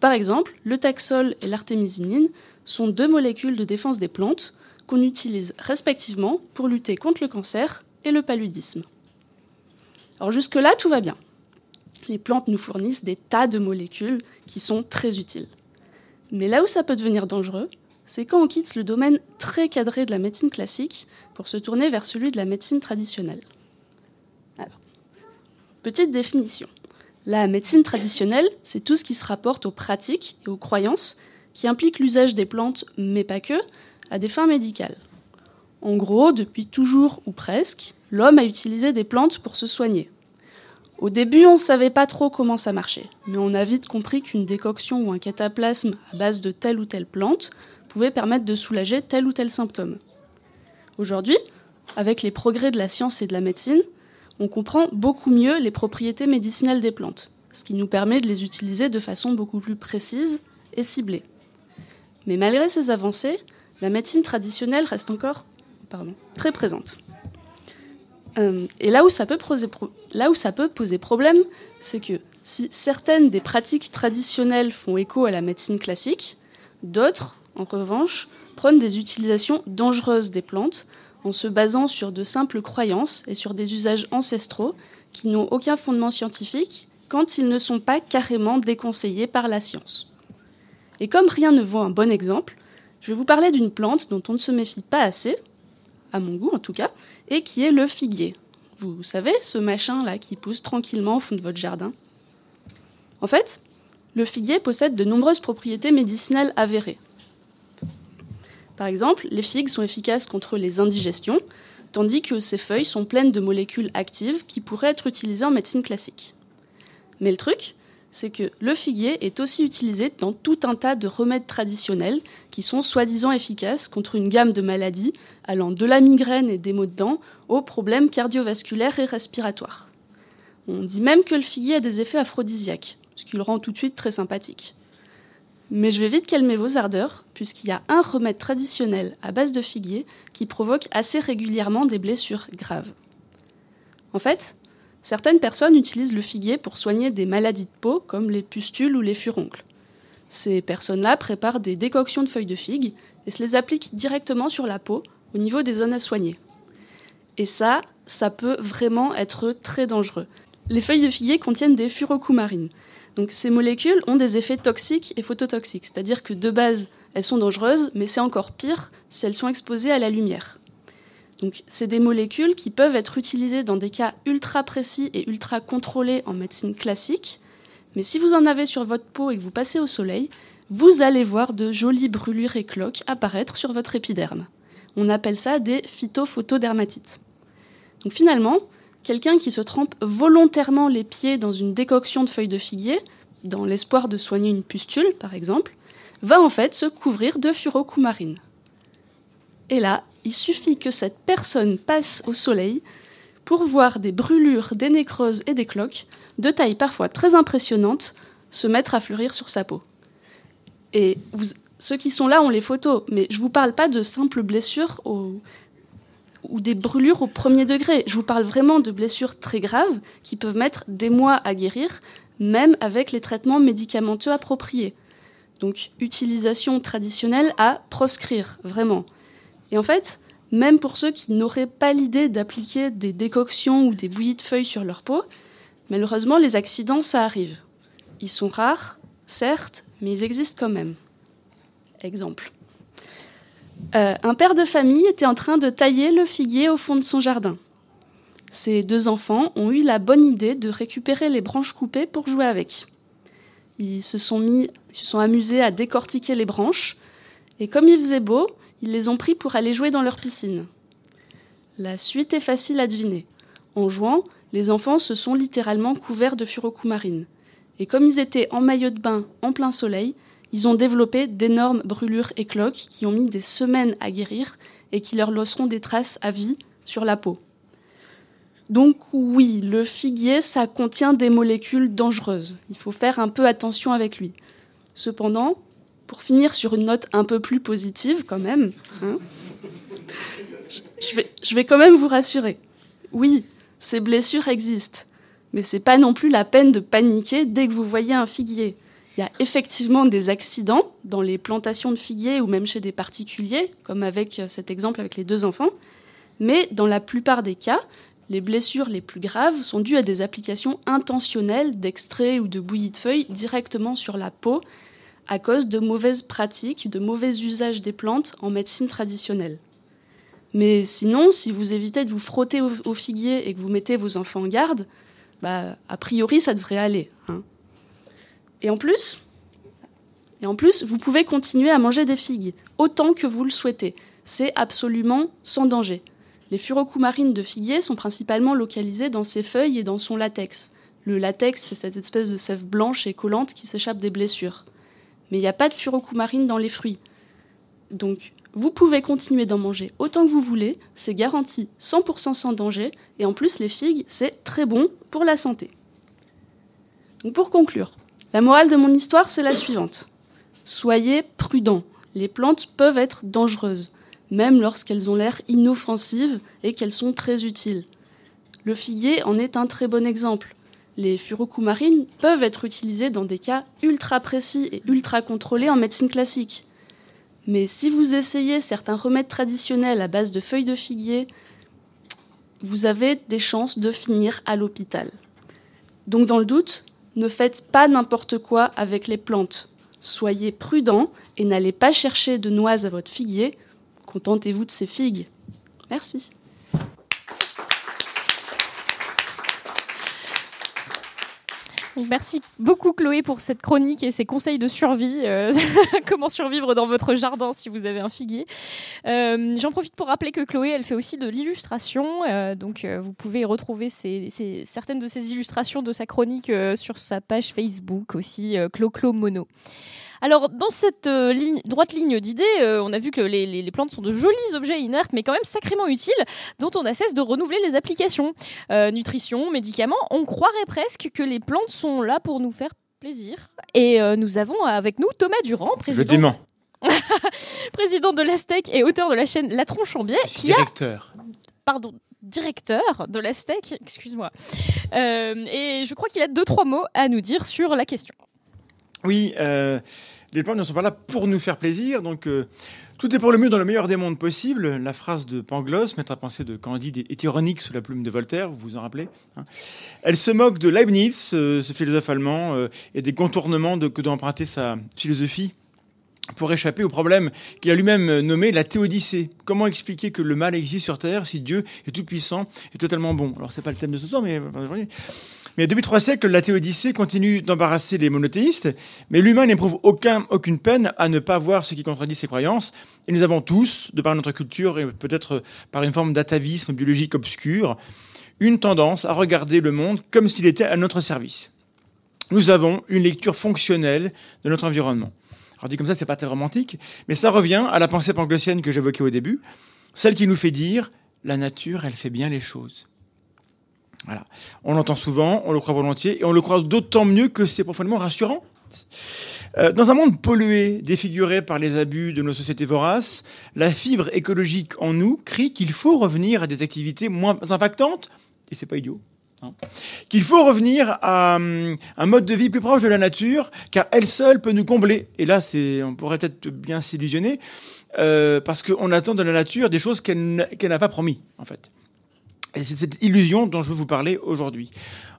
[SPEAKER 4] Par exemple, le taxol et l'artémisinine sont deux molécules de défense des plantes qu'on utilise respectivement pour lutter contre le cancer et le paludisme. Alors jusque-là, tout va bien. Les plantes nous fournissent des tas de molécules qui sont très utiles. Mais là où ça peut devenir dangereux, c'est quand on quitte le domaine très cadré de la médecine classique pour se tourner vers celui de la médecine traditionnelle. Alors, petite définition. La médecine traditionnelle, c'est tout ce qui se rapporte aux pratiques et aux croyances qui impliquent l'usage des plantes, mais pas que, à des fins médicales. En gros, depuis toujours ou presque, l'homme a utilisé des plantes pour se soigner. Au début, on ne savait pas trop comment ça marchait, mais on a vite compris qu'une décoction ou un cataplasme à base de telle ou telle plante pouvait permettre de soulager tel ou tel symptôme. Aujourd'hui, avec les progrès de la science et de la médecine, on comprend beaucoup mieux les propriétés médicinales des plantes, ce qui nous permet de les utiliser de façon beaucoup plus précise et ciblée. Mais malgré ces avancées, la médecine traditionnelle reste encore très présente. Euh, et là où, ça peut poser là où ça peut poser problème, c'est que si certaines des pratiques traditionnelles font écho à la médecine classique, d'autres, en revanche, prennent des utilisations dangereuses des plantes en se basant sur de simples croyances et sur des usages ancestraux qui n'ont aucun fondement scientifique quand ils ne sont pas carrément déconseillés par la science. Et comme rien ne vaut un bon exemple, je vais vous parler d'une plante dont on ne se méfie pas assez, à mon goût en tout cas, et qui est le figuier. Vous savez, ce machin-là qui pousse tranquillement au fond de votre jardin. En fait, le figuier possède de nombreuses propriétés médicinales avérées. Par exemple, les figues sont efficaces contre les indigestions, tandis que ses feuilles sont pleines de molécules actives qui pourraient être utilisées en médecine classique. Mais le truc, c'est que le figuier est aussi utilisé dans tout un tas de remèdes traditionnels qui sont soi-disant efficaces contre une gamme de maladies allant de la migraine et des maux de dents aux problèmes cardiovasculaires et respiratoires. On dit même que le figuier a des effets aphrodisiaques, ce qui le rend tout de suite très sympathique. Mais je vais vite calmer vos ardeurs, puisqu'il y a un remède traditionnel à base de figuier qui provoque assez régulièrement des blessures graves. En fait, certaines personnes utilisent le figuier pour soigner des maladies de peau comme les pustules ou les furoncles. Ces personnes-là préparent des décoctions de feuilles de figue et se les appliquent directement sur la peau au niveau des zones à soigner. Et ça, ça peut vraiment être très dangereux. Les feuilles de figuier contiennent des furocoumarines, donc ces molécules ont des effets toxiques et phototoxiques, c'est-à-dire que de base, elles sont dangereuses, mais c'est encore pire si elles sont exposées à la lumière. Donc c'est des molécules qui peuvent être utilisées dans des cas ultra précis et ultra contrôlés en médecine classique, mais si vous en avez sur votre peau et que vous passez au soleil, vous allez voir de jolies brûlures et cloques apparaître sur votre épiderme. On appelle ça des phytophotodermatites. Donc finalement, quelqu'un qui se trempe volontairement les pieds dans une décoction de feuilles de figuier, dans l'espoir de soigner une pustule par exemple, va en fait se couvrir de furocoumarine. Et là, il suffit que cette personne passe au soleil pour voir des brûlures, des nécroses et des cloques, de taille parfois très impressionnante, se mettre à fleurir sur sa peau. Et ceux qui sont là ont les photos, mais je ne vous parle pas de simples blessures ou des brûlures au premier degré. Je vous parle vraiment de blessures très graves qui peuvent mettre des mois à guérir, même avec les traitements médicamenteux appropriés. Donc utilisation traditionnelle à proscrire, vraiment. Et en fait, même pour ceux qui n'auraient pas l'idée d'appliquer des décoctions ou des bouillies de feuilles sur leur peau, malheureusement les accidents, ça arrive. Ils sont rares, certes, mais ils existent quand même. Exemple. Euh, un père de famille était en train de tailler le figuier au fond de son jardin. Ses deux enfants ont eu la bonne idée de récupérer les branches coupées pour jouer avec. Ils se sont mis, se sont amusés à décortiquer les branches, et comme il faisait beau, ils les ont pris pour aller jouer dans leur piscine. La suite est facile à deviner. En jouant, les enfants se sont littéralement couverts de furocoumarine. Et comme ils étaient en maillot de bain en plein soleil, ils ont développé d'énormes brûlures et cloques qui ont mis des semaines à guérir et qui leur laisseront des traces à vie sur la peau. Donc oui, le figuier, ça contient des molécules dangereuses. Il faut faire un peu attention avec lui. Cependant, pour finir sur une note un peu plus positive quand même, hein, je, vais, je vais quand même vous rassurer. Oui, ces blessures existent, mais c'est pas non plus la peine de paniquer dès que vous voyez un figuier. Il y a effectivement des accidents dans les plantations de figuiers ou même chez des particuliers, comme avec euh, cet exemple avec les deux enfants. Mais dans la plupart des cas, les blessures les plus graves sont dues à des applications intentionnelles d'extrait ou de bouillie de feuilles directement sur la peau à cause de mauvaises pratiques, de mauvais usages des plantes en médecine traditionnelle. Mais sinon, si vous évitez de vous frotter au, figuier et que vous mettez vos enfants en garde, bah, a priori, ça devrait aller. Hein. Et en plus, vous pouvez continuer à manger des figues autant que vous le souhaitez. C'est absolument sans danger. Les furocoumarines de figuier sont principalement localisées dans ses feuilles et dans son latex. Le latex, c'est cette espèce de sève blanche et collante qui s'échappe des blessures. Mais il n'y a pas de furocoumarines dans les fruits. Donc, vous pouvez continuer d'en manger autant que vous voulez, c'est garanti 100% sans danger, et en plus, les figues, c'est très bon pour la santé. Donc, pour conclure, la morale de mon histoire, c'est la suivante. Soyez prudents. Les plantes peuvent être dangereuses, même lorsqu'elles ont l'air inoffensives et qu'elles sont très utiles. Le figuier en est un très bon exemple. Les furocoumarines peuvent être utilisées dans des cas ultra précis et ultra contrôlés en médecine classique. Mais si vous essayez certains remèdes traditionnels à base de feuilles de figuier, vous avez des chances de finir à l'hôpital. Donc dans le doute, ne faites pas n'importe quoi avec les plantes. Soyez prudents et n'allez pas chercher de noix à votre figuier. Contentez-vous de ces figues. Merci.
[SPEAKER 1] Merci beaucoup Chloé pour cette chronique et ces conseils de survie. euh, comment survivre dans votre jardin si vous avez un figuier. Euh, J'en profite pour rappeler que Chloé, elle fait aussi de l'illustration. euh, donc vous pouvez retrouver certaines de ces illustrations de sa chronique sur sa page Facebook aussi, Clo-Clo Mono. Alors, dans cette euh, ligne- droite ligne d'idées, euh, on a vu que les, les- les plantes sont de jolis objets inertes, mais quand même sacrément utiles, dont on a cesse de renouveler les applications. Euh, nutrition, médicaments, on croirait presque que les plantes sont là pour nous faire plaisir. Et euh, nous avons avec nous Thomas Durand,
[SPEAKER 5] Je
[SPEAKER 1] président,
[SPEAKER 5] dément.
[SPEAKER 1] président de l'Astec et auteur de la chaîne La Tronche en biais, a,
[SPEAKER 5] directeur.
[SPEAKER 1] pardon, directeur de l'Astec, excuse-moi. Euh, et je crois qu'il a deux, trois mots à nous dire sur la question.
[SPEAKER 5] Oui, euh, les plantes ne sont pas là pour nous faire plaisir, donc euh, tout est pour le mieux dans le meilleur des mondes possible. La phrase de Pangloss, maître à penser de Candide, est ironique sous la plume de Voltaire, vous vous en rappelez hein. Elle se moque de Leibniz, euh, ce philosophe allemand, et des contournements que doit emprunter sa philosophie pour échapper au problème qu'il a lui-même euh, nommé la théodicée. Comment expliquer que le mal existe sur Terre si Dieu est tout puissant et totalement bon? Alors c'est pas le thème de ce soir, mais euh. Mais depuis trois siècles, la théodicée continue d'embarrasser les monothéistes, mais l'humain n'éprouve aucun, aucune peine à ne pas voir ce qui contredit ses croyances. Et nous avons tous, de par notre culture et peut-être par une forme d'atavisme biologique obscur, une tendance à regarder le monde comme s'il était à notre service. Nous avons une lecture fonctionnelle de notre environnement. Alors dit comme ça, c'est pas très romantique, mais ça revient à la pensée panglossienne que j'évoquais au début, celle qui nous fait dire la nature, elle fait bien les choses. Voilà. On l'entend souvent, on le croit volontiers, et on le croit d'autant mieux que c'est profondément rassurant. Euh, dans un monde pollué, défiguré par les abus de nos sociétés voraces, la fibre écologique en nous crie qu'il faut revenir à des activités moins impactantes, et c'est pas idiot. Hein, Qu'il faut revenir à hum, un mode de vie plus proche de la nature, car elle seule peut nous combler. Et là, on pourrait peut-être bien s'illusionner, euh, parce qu'on attend de la nature des choses qu'elle n'a qu'elle n'a pas promis, en fait. Et c'est cette illusion dont je veux vous parler aujourd'hui.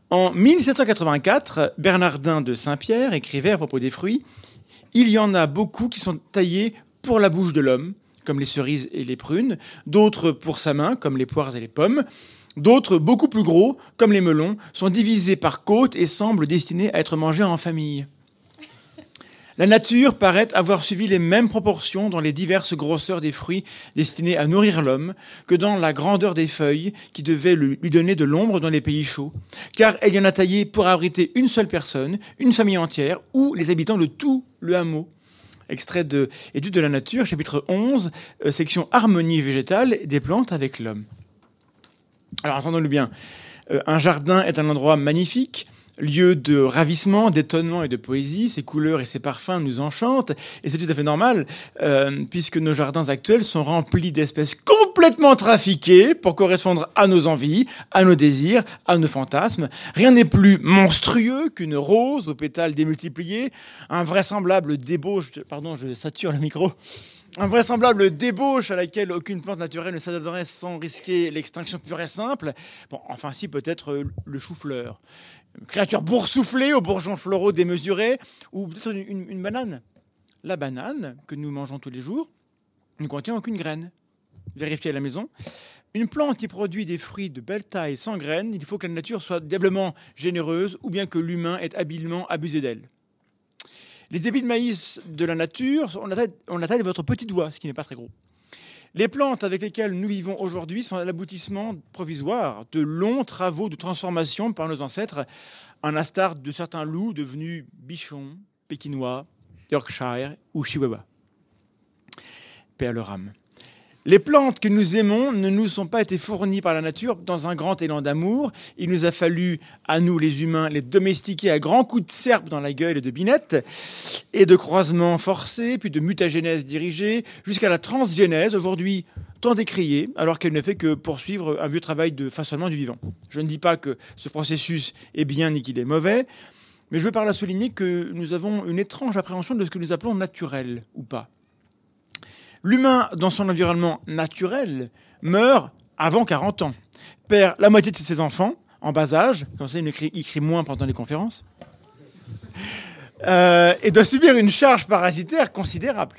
[SPEAKER 5] En 1784, Bernardin de Saint-Pierre écrivait à propos des fruits Il y en a beaucoup qui sont taillés pour la bouche de l'homme, comme les cerises et les prunes, d'autres pour sa main, comme les poires et les pommes, d'autres beaucoup plus gros, comme les melons, sont divisés par côtes et semblent destinés à être mangés en famille. La nature paraît avoir suivi les mêmes proportions dans les diverses grosseurs des fruits destinés à nourrir l'homme que dans la grandeur des feuilles qui devaient lui donner de l'ombre dans les pays chauds. Car elle y en a taillé pour abriter une seule personne, une famille entière ou les habitants de tout le hameau. Extrait de Études de la nature, chapitre 11, euh, section Harmonie végétale des plantes avec l'homme. Alors entendons-le bien, Euh, un jardin est un endroit magnifique, lieu de ravissement, d'étonnement et de poésie. Ses couleurs et ses parfums nous enchantent, et c'est tout à fait normal, euh, puisque nos jardins actuels sont remplis d'espèces complètement trafiquées pour correspondre à nos envies, à nos désirs, à nos fantasmes. Rien n'est plus monstrueux qu'une rose aux pétales démultipliés, un vraisemblable débauche, pardon, je sature le micro, un vraisemblable débauche à laquelle aucune plante naturelle ne s'adonnerait sans risquer l'extinction pure et simple. Enfin si, peut-être euh, le chou-fleur. Créature boursouflée aux bourgeons floraux démesurés, ou peut-être une banane. La banane, que nous mangeons tous les jours, ne contient aucune graine. Vérifiez à la maison. Une plante qui produit des fruits de belle taille sans graines, il faut que la nature soit diablement généreuse, ou bien que l'humain ait habilement abusé d'elle. Les débits de maïs de la nature ont la de votre petit doigt, ce qui n'est pas très gros. Les plantes avec lesquelles nous vivons aujourd'hui sont l'aboutissement provisoire de longs travaux de transformation par nos ancêtres, en l'instar de certains loups devenus bichons, pékinois, Yorkshire ou Chihuahua. Paix à leur âme. Les plantes que nous aimons ne nous sont pas été fournies par la nature dans un grand élan d'amour. Il nous a fallu, à nous les humains, les domestiquer à grands coups de serpe dans la gueule et de binette, et de croisements forcés, puis de mutagénèse dirigée, jusqu'à la transgénèse, aujourd'hui tant décriée, alors qu'elle ne fait que poursuivre un vieux travail de façonnement du vivant. Je ne dis pas que ce processus est bien ni qu'il est mauvais, mais je veux par là souligner que nous avons une étrange appréhension de ce que nous appelons naturel ou pas. L'humain, dans son environnement naturel, meurt avant 40 ans, perd la moitié de ses enfants en bas âge, comme ça il, crie moins pendant les conférences, euh, et doit subir une charge parasitaire considérable.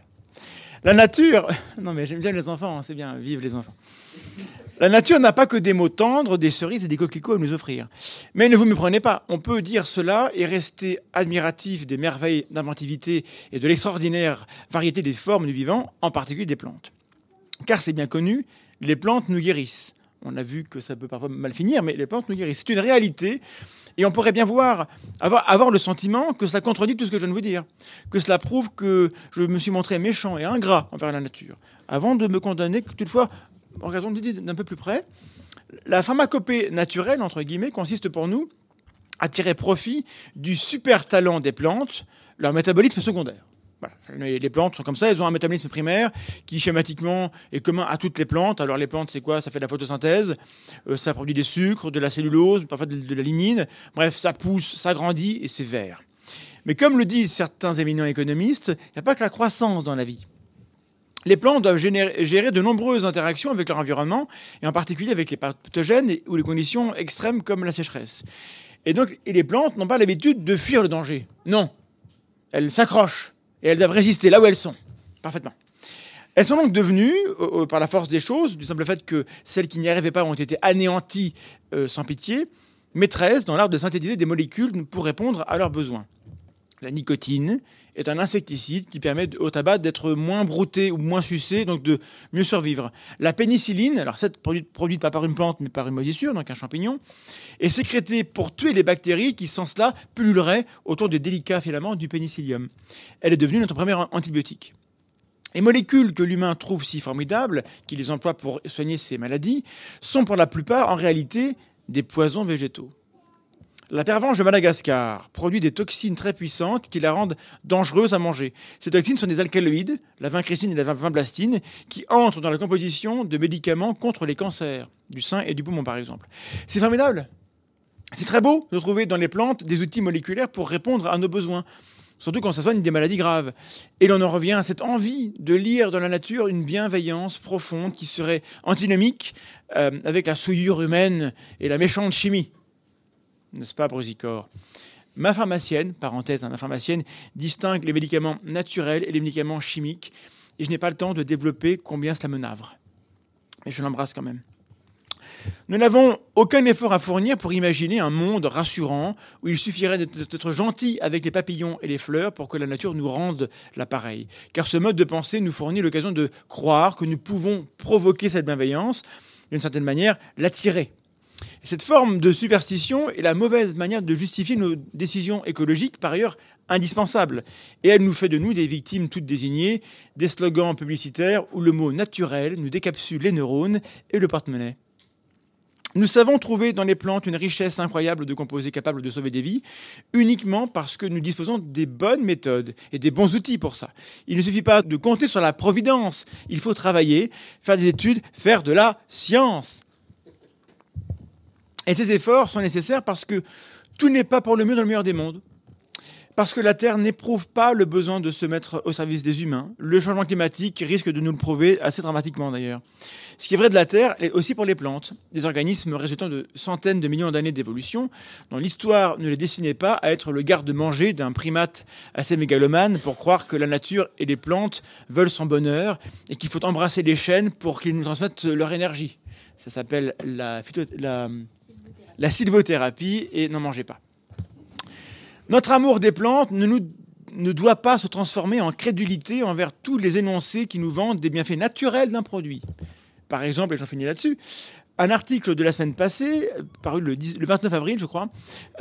[SPEAKER 5] La nature, non mais j'aime bien les enfants, hein, c'est bien, vive les enfants. La nature n'a pas que des mots tendres, des cerises et des coquelicots à nous offrir. Mais ne vous méprenez pas, on peut dire cela et rester admiratif des merveilles d'inventivité et de l'extraordinaire variété des formes du vivant, en particulier des plantes. Car c'est bien connu, les plantes nous guérissent. On a vu que ça peut parfois mal finir, mais les plantes nous guérissent. C'est une réalité. Et on pourrait bien voir, avoir, avoir le sentiment que cela contredit tout ce que je viens de vous dire. Que cela prouve que je me suis montré méchant et ingrat envers la nature. Avant de me condamner, toutefois, regardons d'un peu plus près. La pharmacopée naturelle, entre guillemets, consiste pour nous à tirer profit du super talent des plantes, leur métabolisme secondaire. Les plantes sont comme ça, elles ont un métabolisme primaire qui schématiquement est commun à toutes les plantes. Alors les plantes, c'est quoi? Ça fait de la photosynthèse, euh, ça produit des sucres, de la cellulose, parfois de, la lignine. Bref, ça pousse, ça grandit et c'est vert. Mais comme le disent certains éminents économistes, il n'y a pas que la croissance dans la vie. Les plantes doivent gérer de nombreuses interactions avec leur environnement, et en particulier avec les pathogènes ou les conditions extrêmes comme la sécheresse. Et donc, les plantes n'ont pas l'habitude de fuir le danger. Non, elles s'accrochent et elles doivent résister là où elles sont. Parfaitement. Elles sont donc devenues, par la force des choses, du simple fait que celles qui n'y arrivaient pas ont été anéanties euh, sans pitié, maîtresses dans l'art de synthétiser des molécules pour répondre à leurs besoins. La nicotine est un insecticide qui permet au tabac d'être moins brouté ou moins sucé, donc de mieux survivre. La pénicilline, alors cette produite, pas par une plante mais par une moisissure, donc un champignon, est sécrétée pour tuer les bactéries qui, sans cela, pulluleraient autour des délicats filaments du pénicillium. Elle est devenue notre premier antibiotique. Les molécules que l'humain trouve si formidables, qu'il les emploie pour soigner ses maladies, sont pour la plupart en réalité des poisons végétaux. La pervenche de Madagascar produit des toxines très puissantes qui la rendent dangereuse à manger. Ces toxines sont des alcaloïdes, la vincristine et la vinblastine, qui entrent dans la composition de médicaments contre les cancers du sein et du poumon par exemple. C'est formidable. C'est très beau de trouver dans les plantes des outils moléculaires pour répondre à nos besoins, surtout quand ça soigne des maladies graves. Et l'on en revient à cette envie de lire dans la nature une bienveillance profonde qui serait antinomique euh, avec la souillure humaine et la méchante chimie n'est-ce pas, Brusicor? Ma pharmacienne, parenthèse, hein, ma pharmacienne, distingue les médicaments naturels et les médicaments chimiques, et je n'ai pas le temps de développer combien cela me navre. Mais je l'embrasse quand même. Nous n'avons aucun effort à fournir pour imaginer un monde rassurant où il suffirait d'être gentil avec les papillons et les fleurs pour que la nature nous rende l'appareil. Car ce mode de pensée nous fournit l'occasion de croire que nous pouvons provoquer cette bienveillance, d'une certaine manière, l'attirer cette forme de superstition est la mauvaise manière de justifier nos décisions écologiques, par ailleurs indispensables. Et elle nous fait de nous des victimes toutes désignées, des slogans publicitaires où le mot naturel nous décapsule les neurones et le porte-monnaie. Nous savons trouver dans les plantes une richesse incroyable de composés capables de sauver des vies, uniquement parce que nous disposons des bonnes méthodes et des bons outils pour ça. Il ne suffit pas de compter sur la providence, il faut travailler, faire des études, faire de la science. Et ces efforts sont nécessaires parce que tout n'est pas pour le mieux dans le meilleur des mondes. Parce que la Terre n'éprouve pas le besoin de se mettre au service des humains. Le changement climatique risque de nous le prouver assez dramatiquement d'ailleurs. Ce qui est vrai de la Terre est aussi pour les plantes, des organismes résultant de centaines de millions d'années d'évolution, dont l'histoire ne les dessinait pas à être le garde-manger d'un primate assez mégalomane pour croire que la nature et les plantes veulent son bonheur et qu'il faut embrasser les chênes pour qu'ils nous transmettent leur énergie. Ça s'appelle la, la la sylvothérapie et n'en mangez pas. Notre amour des plantes ne, doit pas se transformer en crédulité envers tous les énoncés qui nous vendent des bienfaits naturels d'un produit. Par exemple, et j'en finis là-dessus, un article de la semaine passée, paru le, 29 avril, je crois,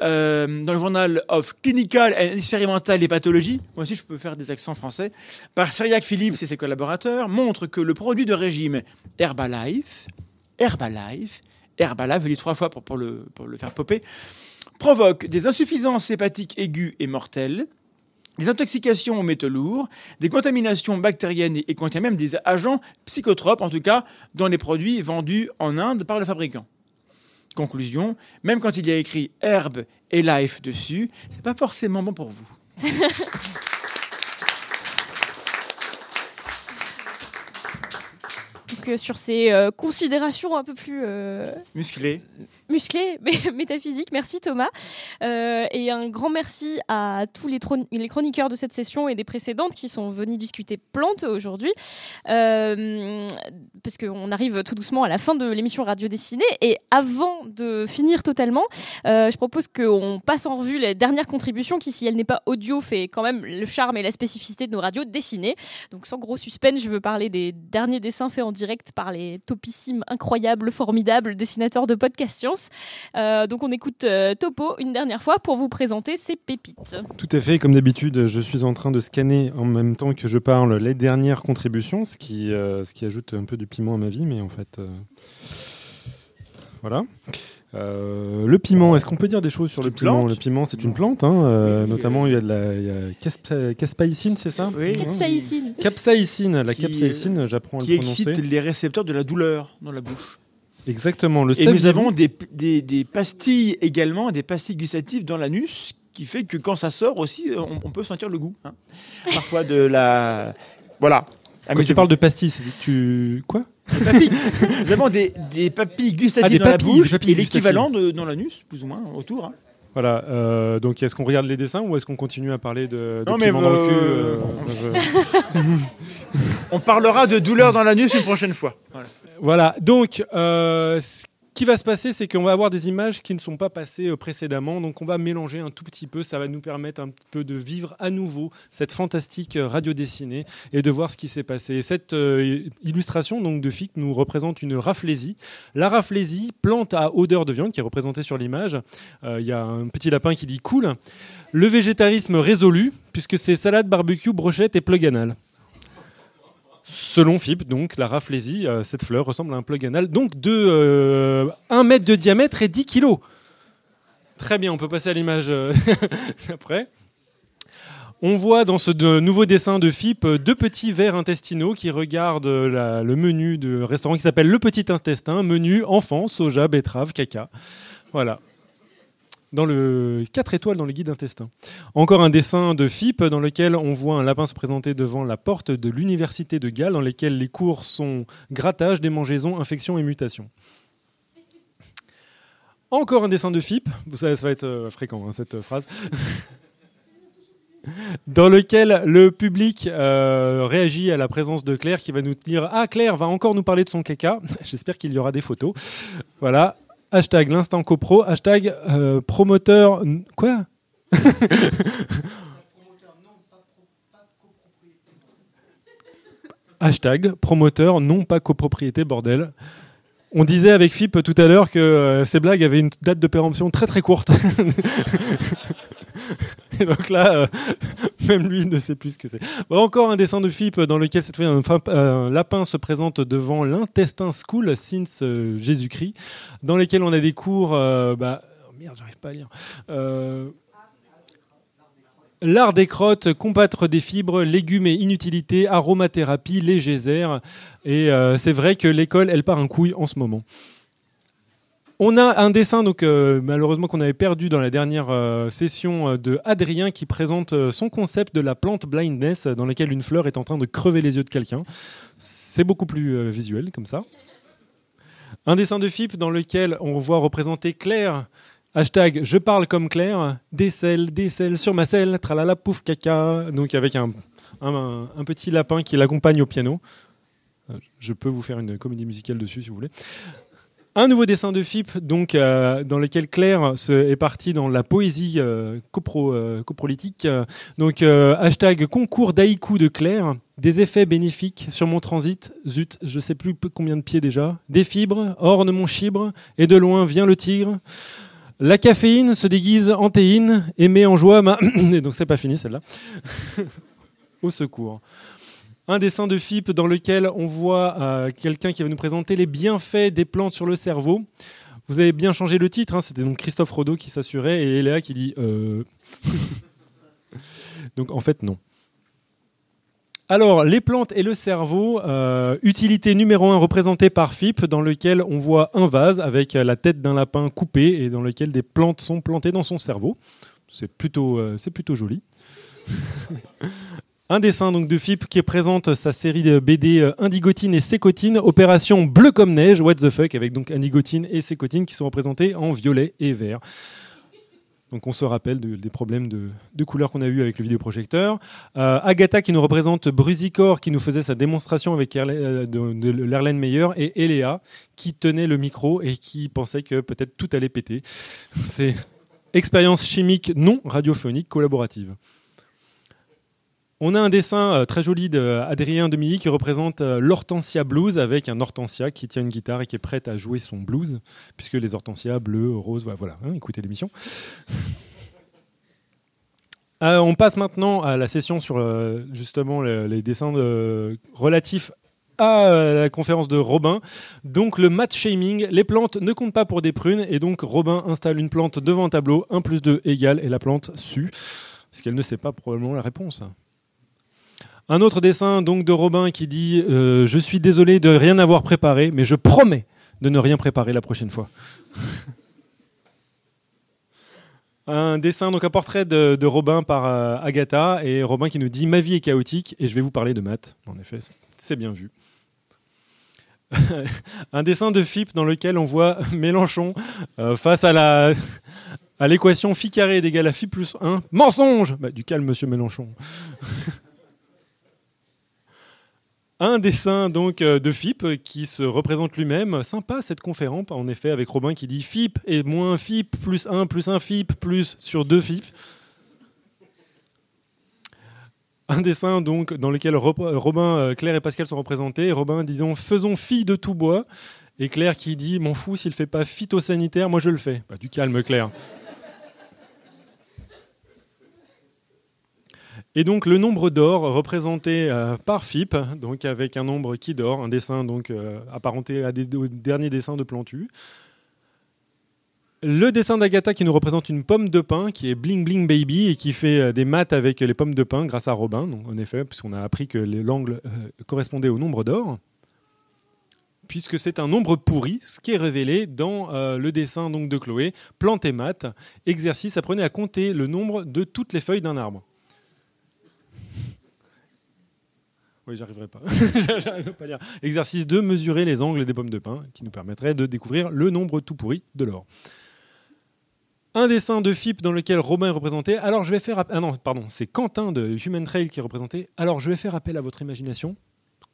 [SPEAKER 5] euh, dans le journal of Clinical and Experimental Hepatology, moi aussi je peux faire des accents français, par Cyriac Phillips et ses collaborateurs, montre que le produit de régime Herbalife, Herbalife Je lis trois fois pour, le, faire popper, provoque des insuffisances hépatiques aiguës et mortelles, des intoxications aux métaux lourds, des contaminations bactériennes et, contient même des agents psychotropes, en tout cas dans les produits vendus en Inde par le fabricant. Conclusion, même quand il y a écrit herbe et life dessus, c'est pas forcément bon pour vous.
[SPEAKER 1] donc sur ces euh, considérations un peu plus euh,
[SPEAKER 5] Musclé.
[SPEAKER 1] musclées, mais métaphysiques. Merci Thomas. Euh, et un grand merci à tous les, chroniqueurs de cette session et des précédentes qui sont venus discuter plantes aujourd'hui. Parce qu'on arrive tout doucement à la fin de l'émission Radio Dessinée. Et avant de finir totalement, je propose qu'on passe en revue les dernières contributions qui, si elle n'est pas audio, fait quand même le charme et la spécificité de nos radios dessinées. Donc sans gros suspense, je veux parler des derniers dessins faits en direct par les topissimes, incroyables, formidables dessinateurs de Podcast Science. Euh, donc on écoute euh, Topo une dernière fois pour vous présenter ses pépites.
[SPEAKER 6] Tout à fait, comme d'habitude, je suis en train de scanner en même temps que je parle les dernières contributions, ce qui, euh, ce qui ajoute un peu du piment à ma vie, mais en fait. Voilà. Euh, le piment, est-ce qu'on peut dire des choses sur le piment
[SPEAKER 5] plante
[SPEAKER 6] Le piment, c'est une plante, hein, euh,
[SPEAKER 5] Oui,
[SPEAKER 6] notamment il y a de la il y a caspa- caspaïcine, c'est ça
[SPEAKER 5] Oui.
[SPEAKER 1] Capsaïcine.
[SPEAKER 6] Capsaïcine, la
[SPEAKER 5] Qui,
[SPEAKER 6] capsaïcine, j'apprends à
[SPEAKER 5] Qui
[SPEAKER 6] le prononcer.
[SPEAKER 5] excite les récepteurs de la douleur dans la bouche.
[SPEAKER 6] Exactement, le
[SPEAKER 5] Et nous avons des, des, des pastilles également, des pastilles gustatives dans l'anus, qui fait que quand ça sort aussi, on, on peut sentir le goût. hein. Parfois de la... Voilà.
[SPEAKER 6] Quand tu parles de pastilles, c'est tu quoi?
[SPEAKER 5] Papilles. Nous avons des, des papilles gustatives
[SPEAKER 6] Ah, des
[SPEAKER 5] dans
[SPEAKER 6] papilles,
[SPEAKER 5] la
[SPEAKER 6] des
[SPEAKER 5] bouche
[SPEAKER 6] papilles
[SPEAKER 5] et l'équivalent de- dans l'anus, plus ou moins, autour. hein.
[SPEAKER 6] Voilà, euh, donc est-ce qu'on regarde les dessins ou est-ce qu'on continue à parler de, de
[SPEAKER 5] Non, mais
[SPEAKER 6] piment dans le
[SPEAKER 5] euh,
[SPEAKER 6] cul euh, je-
[SPEAKER 5] On parlera de douleur dans l'anus une prochaine fois. Voilà.
[SPEAKER 6] Voilà, donc euh, ce qui va se passer, c'est qu'on va avoir des images qui ne sont pas passées euh, précédemment, donc on va mélanger un tout petit peu, ça va nous permettre un petit peu de vivre à nouveau cette fantastique euh, radio dessinée et de voir ce qui s'est passé. Cette euh, illustration donc de FIC nous représente une raflésie. La raflésie, plante à odeur de viande qui est représentée sur l'image. Il y a un petit lapin qui dit cool. Le végétarisme résolu, puisque c'est salade, barbecue, brochette et plug anal. Selon FIP, donc, la raflésie, euh, cette fleur ressemble à un plug anal, donc de euh, 1 mètre de diamètre et 10 kilos. Très bien, on peut passer à l'image euh, après. On voit dans ce nouveau dessin de FIP euh, deux petits vers intestinaux qui regardent le menu de restaurant qui s'appelle Le Petit Intestin, menu enfant, soja, betterave, caca. Voilà. Dans le 4 étoiles dans le guide intestin. Encore un dessin de FIP dans lequel on voit un lapin se présenter devant la porte de l'université de Galles, dans lesquelles les cours sont grattage, démangeaison, infection et mutation. Encore un dessin de FIP, vous ça va être euh, fréquent hein, cette euh, phrase, dans lequel le public euh, réagit à la présence de Claire qui va nous dire Ah, Claire va encore nous parler de son caca. J'espère qu'il y aura des photos. Voilà. Hashtag l'instant copro. Hashtag euh, promoteur. Quoi? Hashtag promoteur non pas copropriété bordel. On disait avec Philippe tout à l'heure que euh, ces blagues avaient une date de péremption très très courte. Donc là, euh, même lui ne sait plus ce que c'est. Encore un dessin de Philippe dans lequel cette fois un, un lapin se présente devant l'intestin school since euh, Jésus-Christ, dans lesquels on a des cours. euh, bah, oh merde, j'arrive pas à lire. L'art des crottes, combattre des fibres, légumes et inutilités, aromathérapie, les geysers. Et c'est vrai que l'école, elle part un couille en ce moment. On a un dessin, donc euh, malheureusement qu'on avait perdu dans la dernière euh, session euh, de Adrien qui présente son concept de la plante blindness, dans laquelle une fleur est en train de crever les yeux de quelqu'un. C'est beaucoup plus visuel comme ça. Un dessin de FIP dans lequel on voit représenter Claire Hashtag je parle comme Claire, des selles, des selles sur ma selle, tralala pouf caca. Donc avec un, un, petit lapin qui l'accompagne au piano. Je peux vous faire une comédie musicale dessus si vous voulez. Un nouveau dessin de FIP, donc, euh, dans lequel Claire se- est partie dans la poésie euh, euh, coprolitique. Euh, Donc, hashtag concours d'haïku de Claire, des effets bénéfiques sur mon transit. Zut, je sais plus combien de pieds déjà. Des fibres, orne mon chibre, et de loin vient le tigre. La caféine se déguise en théine et met en joie ma. Et donc, c'est pas fini celle-là. Au secours un dessin de FIP dans lequel on voit euh, quelqu'un qui va nous présenter les bienfaits des plantes sur le cerveau. Vous avez bien changé le titre, hein, c'était donc Christophe Rodeau qui s'assurait et Léa qui dit euh... Donc en fait, non. Alors, les plantes et le cerveau, euh, utilité numéro un représentée par FIP, dans lequel on voit un vase avec la tête d'un lapin coupé et dans lequel des plantes sont plantées dans son cerveau. C'est plutôt, c'est plutôt joli. Un dessin donc de FIP qui présente sa série de BD euh, Indigotine et Sécotine, opération bleu comme neige, what the fuck, avec donc Indigotine et Sécotine qui sont représentés en violet et vert. Donc on se rappelle de- des problèmes de, couleurs qu'on a eu avec le vidéoprojecteur. Euh, Agatha qui nous représente Brusicor qui nous faisait sa démonstration avec Erle- euh, Meyer et Eléa qui tenait le micro et qui pensait que peut-être tout allait péter. C'est expérience chimique non radiophonique collaborative. On a un dessin euh, très joli d'Adrien Demilly qui représente euh, l'Hortensia Blues avec un Hortensia qui tient une guitare et qui est prête à jouer son blues, puisque les Hortensias bleus, roses, voilà, hein, écoutez l'émission. Euh, on passe maintenant à la session sur justement le- les dessins de- relatifs à la conférence de Robin. Donc le match shaming, les plantes ne comptent pas pour des prunes et donc Robin installe une plante devant un tableau, 1 plus 2 égale et la plante sue, parce qu'elle ne sait pas probablement la réponse. Un autre dessin donc de Robin qui dit euh, Je suis désolé de rien avoir préparé, mais je promets de ne rien préparer la prochaine fois. un dessin, donc un portrait de, Robin par euh, Agatha, et Robin qui nous dit Ma vie est chaotique, et je vais vous parler de maths. En effet, c'est bien vu. un dessin de FIP dans lequel on voit Mélenchon euh, face à la. À l'équation phi carré est égal à phi plus 1. Mensonge Bah, Du calme, monsieur Mélenchon. Un dessin donc euh, de FIP euh, qui se représente lui-même. Sympa cette conférence, en effet, avec Robin qui dit FIP et moins FIP plus 1 plus 1 FIP plus sur 2 FIP. Un dessin donc dans lequel Ro- Robin, euh, Claire et Pascal sont représentés. Robin disons faisons fi de tout bois. Et Claire qui dit m'en fous s'il fait pas phytosanitaire, moi je le fais. Bah, du calme Claire. Et donc le nombre d'or représenté euh, par FIP, donc avec un nombre qui dort, un dessin donc euh, apparenté au dernier dessin de Plantu. Le dessin d'Agatha qui nous représente une pomme de pin qui est Bling Bling Baby et qui fait euh, des maths avec les pommes de pin grâce à Robin, en effet, puisqu'on a appris que l'angle correspondait au nombre d'or. Puisque c'est un nombre pourri, ce qui est révélé dans le dessin donc, de Chloé, plante et maths, exercice, apprenez à compter le nombre de toutes les feuilles d'un arbre. Oui, j'arriverai pas. Exercice 2, mesurer les angles des pommes de pin, qui nous permettrait de découvrir le nombre tout pourri de l'or. Un dessin de FIP dans lequel Robin est représenté. Alors je vais faire... Ah non, pardon, c'est Quentin de Human Trail qui est représenté. Alors je vais faire appel à votre imagination,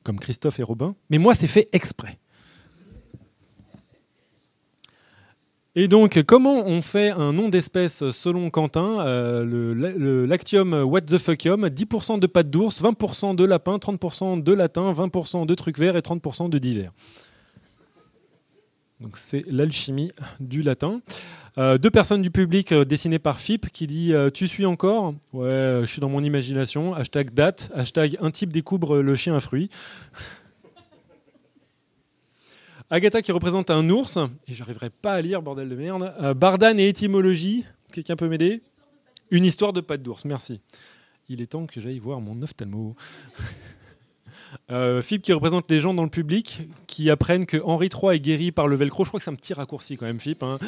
[SPEAKER 6] comme Christophe et Robin, mais moi c'est fait exprès. Et donc, comment on fait un nom d'espèce selon Quentin Euh, le, lactium what the fuckium, 10% de pâte d'ours, 20% de lapin, 30% de latin, 20% de trucs verts et 30% de divers. Donc c'est l'alchimie du latin. Euh, deux personnes du public euh, dessinées par FIP qui dit Tu suis encore? Ouais, je suis dans mon imagination. Hashtag date. Hashtag un type découvre le chien à fruits. Agatha qui représente un ours, et j'arriverai pas à lire, bordel de merde. Euh, Bardane et étymologie, quelqu'un peut m'aider? Une histoire de patte d'ours, merci. Il est temps que j'aille voir mon ophtalmo. Euh, Fip qui représente les gens dans le public qui apprennent que Henri III est guéri par le velcro. Je crois que c'est un petit raccourci quand même, Fip. hein.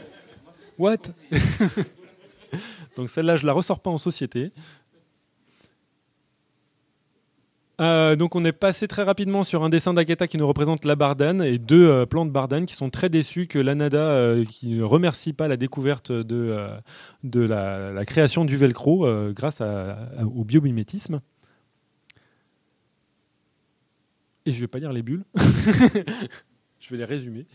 [SPEAKER 6] What? Donc celle-là, je la ressors pas en société. Euh, donc on est passé très rapidement sur un dessin d'Agatha qui nous représente la bardane et deux euh, plantes bardane qui sont très déçus que l'Anada euh, ne remercie pas la découverte de, la, création du velcro grâce au biomimétisme. Et je vais pas lire les bulles. je vais les résumer.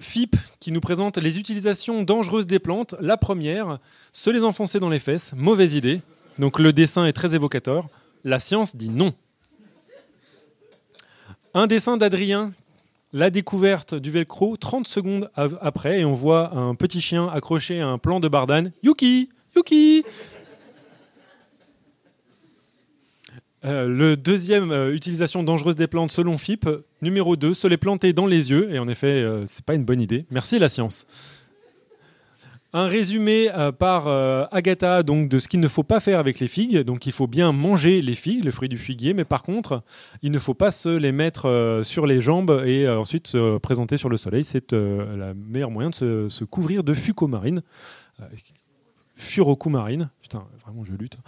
[SPEAKER 6] FIP qui nous présente les utilisations dangereuses des plantes. La première, se les enfoncer dans les fesses. Mauvaise idée. Donc le dessin est très évocateur. La science dit non. Un dessin d'Adrien, la découverte du velcro, 30 secondes après, et on voit un petit chien accroché à un plan de bardane. Yuki Yuki Euh, le deuxième euh, utilisation dangereuse des plantes selon FIP, numéro 2, se les planter dans les yeux. Et en effet, euh, c'est pas une bonne idée. Merci la science. Un résumé euh, par euh, Agatha donc de ce qu'il ne faut pas faire avec les figues. Donc il faut bien manger les figues, le fruit du figuier, mais par contre, il ne faut pas se les mettre euh, sur les jambes et ensuite se présenter sur le soleil. C'est le meilleur moyen de se, couvrir de fucomarine. Euh, Furoku marine. Putain, vraiment, je lutte.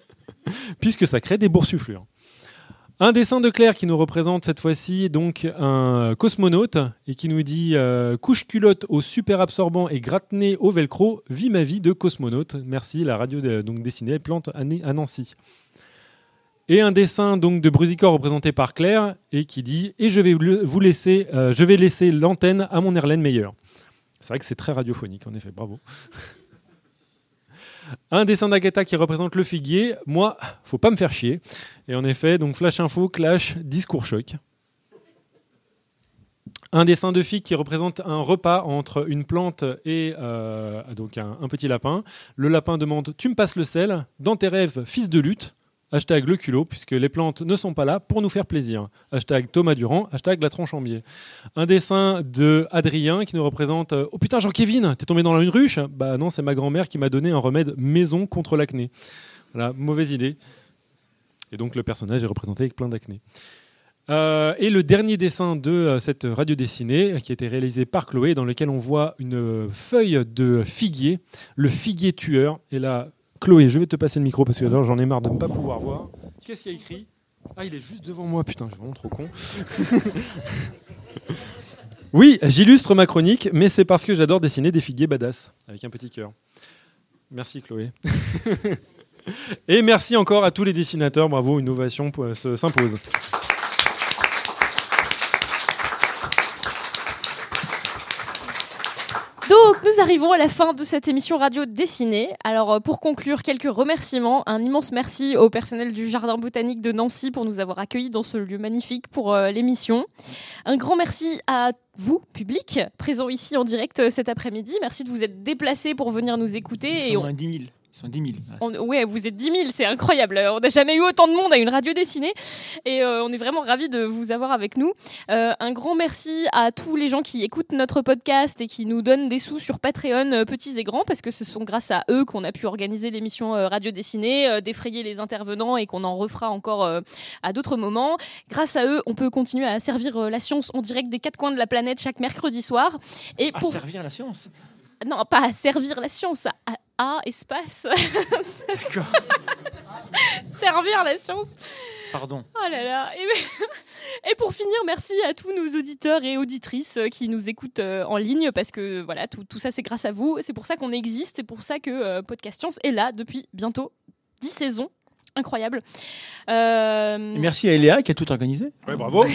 [SPEAKER 6] Puisque ça crée des boursouflures. Un dessin de Claire qui nous représente cette fois-ci donc un cosmonaute et qui nous dit euh, couche culotte au super absorbant et gratte-nez au velcro, vie ma vie de cosmonaute. Merci la radio de- donc dessinée plante à, Nancy. Et un dessin donc de Brusicor représenté par Claire et qui dit et je vais vous laisser euh, je vais laisser l'antenne à mon Erlen Meyer. C'est vrai que c'est très radiophonique en effet, bravo. Un dessin d'Agatha qui représente le figuier. Moi, faut pas me faire chier. Et en effet, donc Flash Info, Clash, Discours Choc. Un dessin de fille qui représente un repas entre une plante et euh, donc un petit lapin. Le lapin demande Tu me passes le sel Dans tes rêves, fils de lutte. Hashtag le culot, puisque les plantes ne sont pas là pour nous faire plaisir. Hashtag Thomas Durand, hashtag la tronche en biais. Un dessin de Adrien qui nous représente euh, Oh putain, Jean-Kévin, t'es tombé dans une ruche? Bah non, c'est ma grand-mère qui m'a donné un remède maison contre l'acné. Voilà, mauvaise idée. Et donc le personnage est représenté avec plein d'acné. Euh, et le dernier dessin de euh, cette radio dessinée, qui a été réalisé par Chloé, dans lequel on voit une feuille de figuier, le figuier tueur. Et là, Chloé, je vais te passer le micro parce que alors j'en ai marre de ne pas pouvoir voir. Qu'est-ce qu'il y a écrit? Ah, il est juste devant moi, putain, je suis vraiment trop con. oui, j'illustre ma chronique, mais c'est parce que j'adore dessiner des figuiers badass, avec un petit cœur. Merci Chloé. Et merci encore à tous les dessinateurs. Bravo, une ovation s'impose.
[SPEAKER 1] Donc, nous arrivons à la fin de cette émission radio dessinée. Alors, euh, pour conclure, quelques remerciements. Un immense merci au personnel du Jardin botanique de Nancy pour nous avoir accueillis dans ce lieu magnifique pour euh, l'émission. Un grand merci à vous, public, présent ici en direct euh, cet après-midi. Merci de vous être déplacés pour venir nous écouter.
[SPEAKER 5] Ils
[SPEAKER 1] et
[SPEAKER 5] sont
[SPEAKER 1] on-
[SPEAKER 5] à 10 000. Ils sont 10 000. Ah,
[SPEAKER 1] on- ouais, vous êtes 10 000, c'est incroyable. On n'a jamais eu autant de monde à une radio dessinée et euh, on est vraiment ravis de vous avoir avec nous. Euh, un grand merci à tous les gens qui écoutent notre podcast et qui nous donnent des sous sur Patreon, euh, petits et grands, parce que ce sont grâce à eux qu'on a pu organiser l'émission euh, radio dessinée, euh, défrayer les intervenants et qu'on en refera encore euh, à d'autres moments. Grâce à eux, on peut continuer à servir euh, la science en direct des quatre coins de la planète chaque mercredi soir. Et
[SPEAKER 5] À
[SPEAKER 1] pour
[SPEAKER 5] servir la science?
[SPEAKER 1] Non, pas à servir la science, à, à- à espace.
[SPEAKER 5] D'accord.
[SPEAKER 1] servir la science.
[SPEAKER 5] Pardon.
[SPEAKER 1] Oh là là. Et, et pour finir, merci à tous nos auditeurs et auditrices euh, qui nous écoutent euh, en ligne parce que voilà, tout, tout ça c'est grâce à vous. C'est pour ça qu'on existe. C'est pour ça que euh, Podcast Science est là depuis bientôt 10 saisons. Incroyable. Euh,
[SPEAKER 5] merci à Eléa qui a tout organisé.
[SPEAKER 6] Ouais, bravo.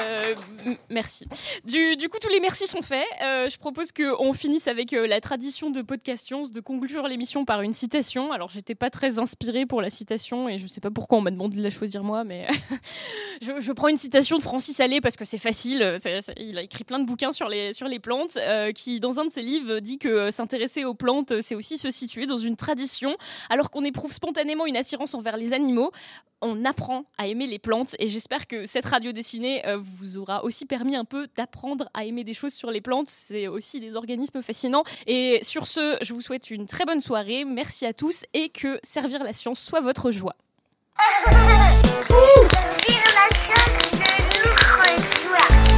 [SPEAKER 1] Euh, m- merci. Du, coup, tous les merci sont faits. Euh, je propose qu'on finisse avec euh, la tradition de Podcast Science de conclure l'émission par une citation. Alors, j'étais pas très inspirée pour la citation et je sais pas pourquoi on m'a demandé de la choisir moi, mais je, prends une citation de Francis Allais parce que c'est facile. Il a écrit plein de bouquins sur les, sur les plantes, euh, qui, dans un de ses livres, dit que s'intéresser aux plantes, c'est aussi se situer dans une tradition, alors qu'on éprouve spontanément une attirance envers les animaux on apprend à aimer les plantes et j'espère que cette radio dessinée vous aura aussi permis un peu d'apprendre à aimer des choses sur les plantes. C'est aussi des organismes fascinants. Et sur ce, je vous souhaite une très bonne soirée. Merci à tous et que servir la science soit votre joie.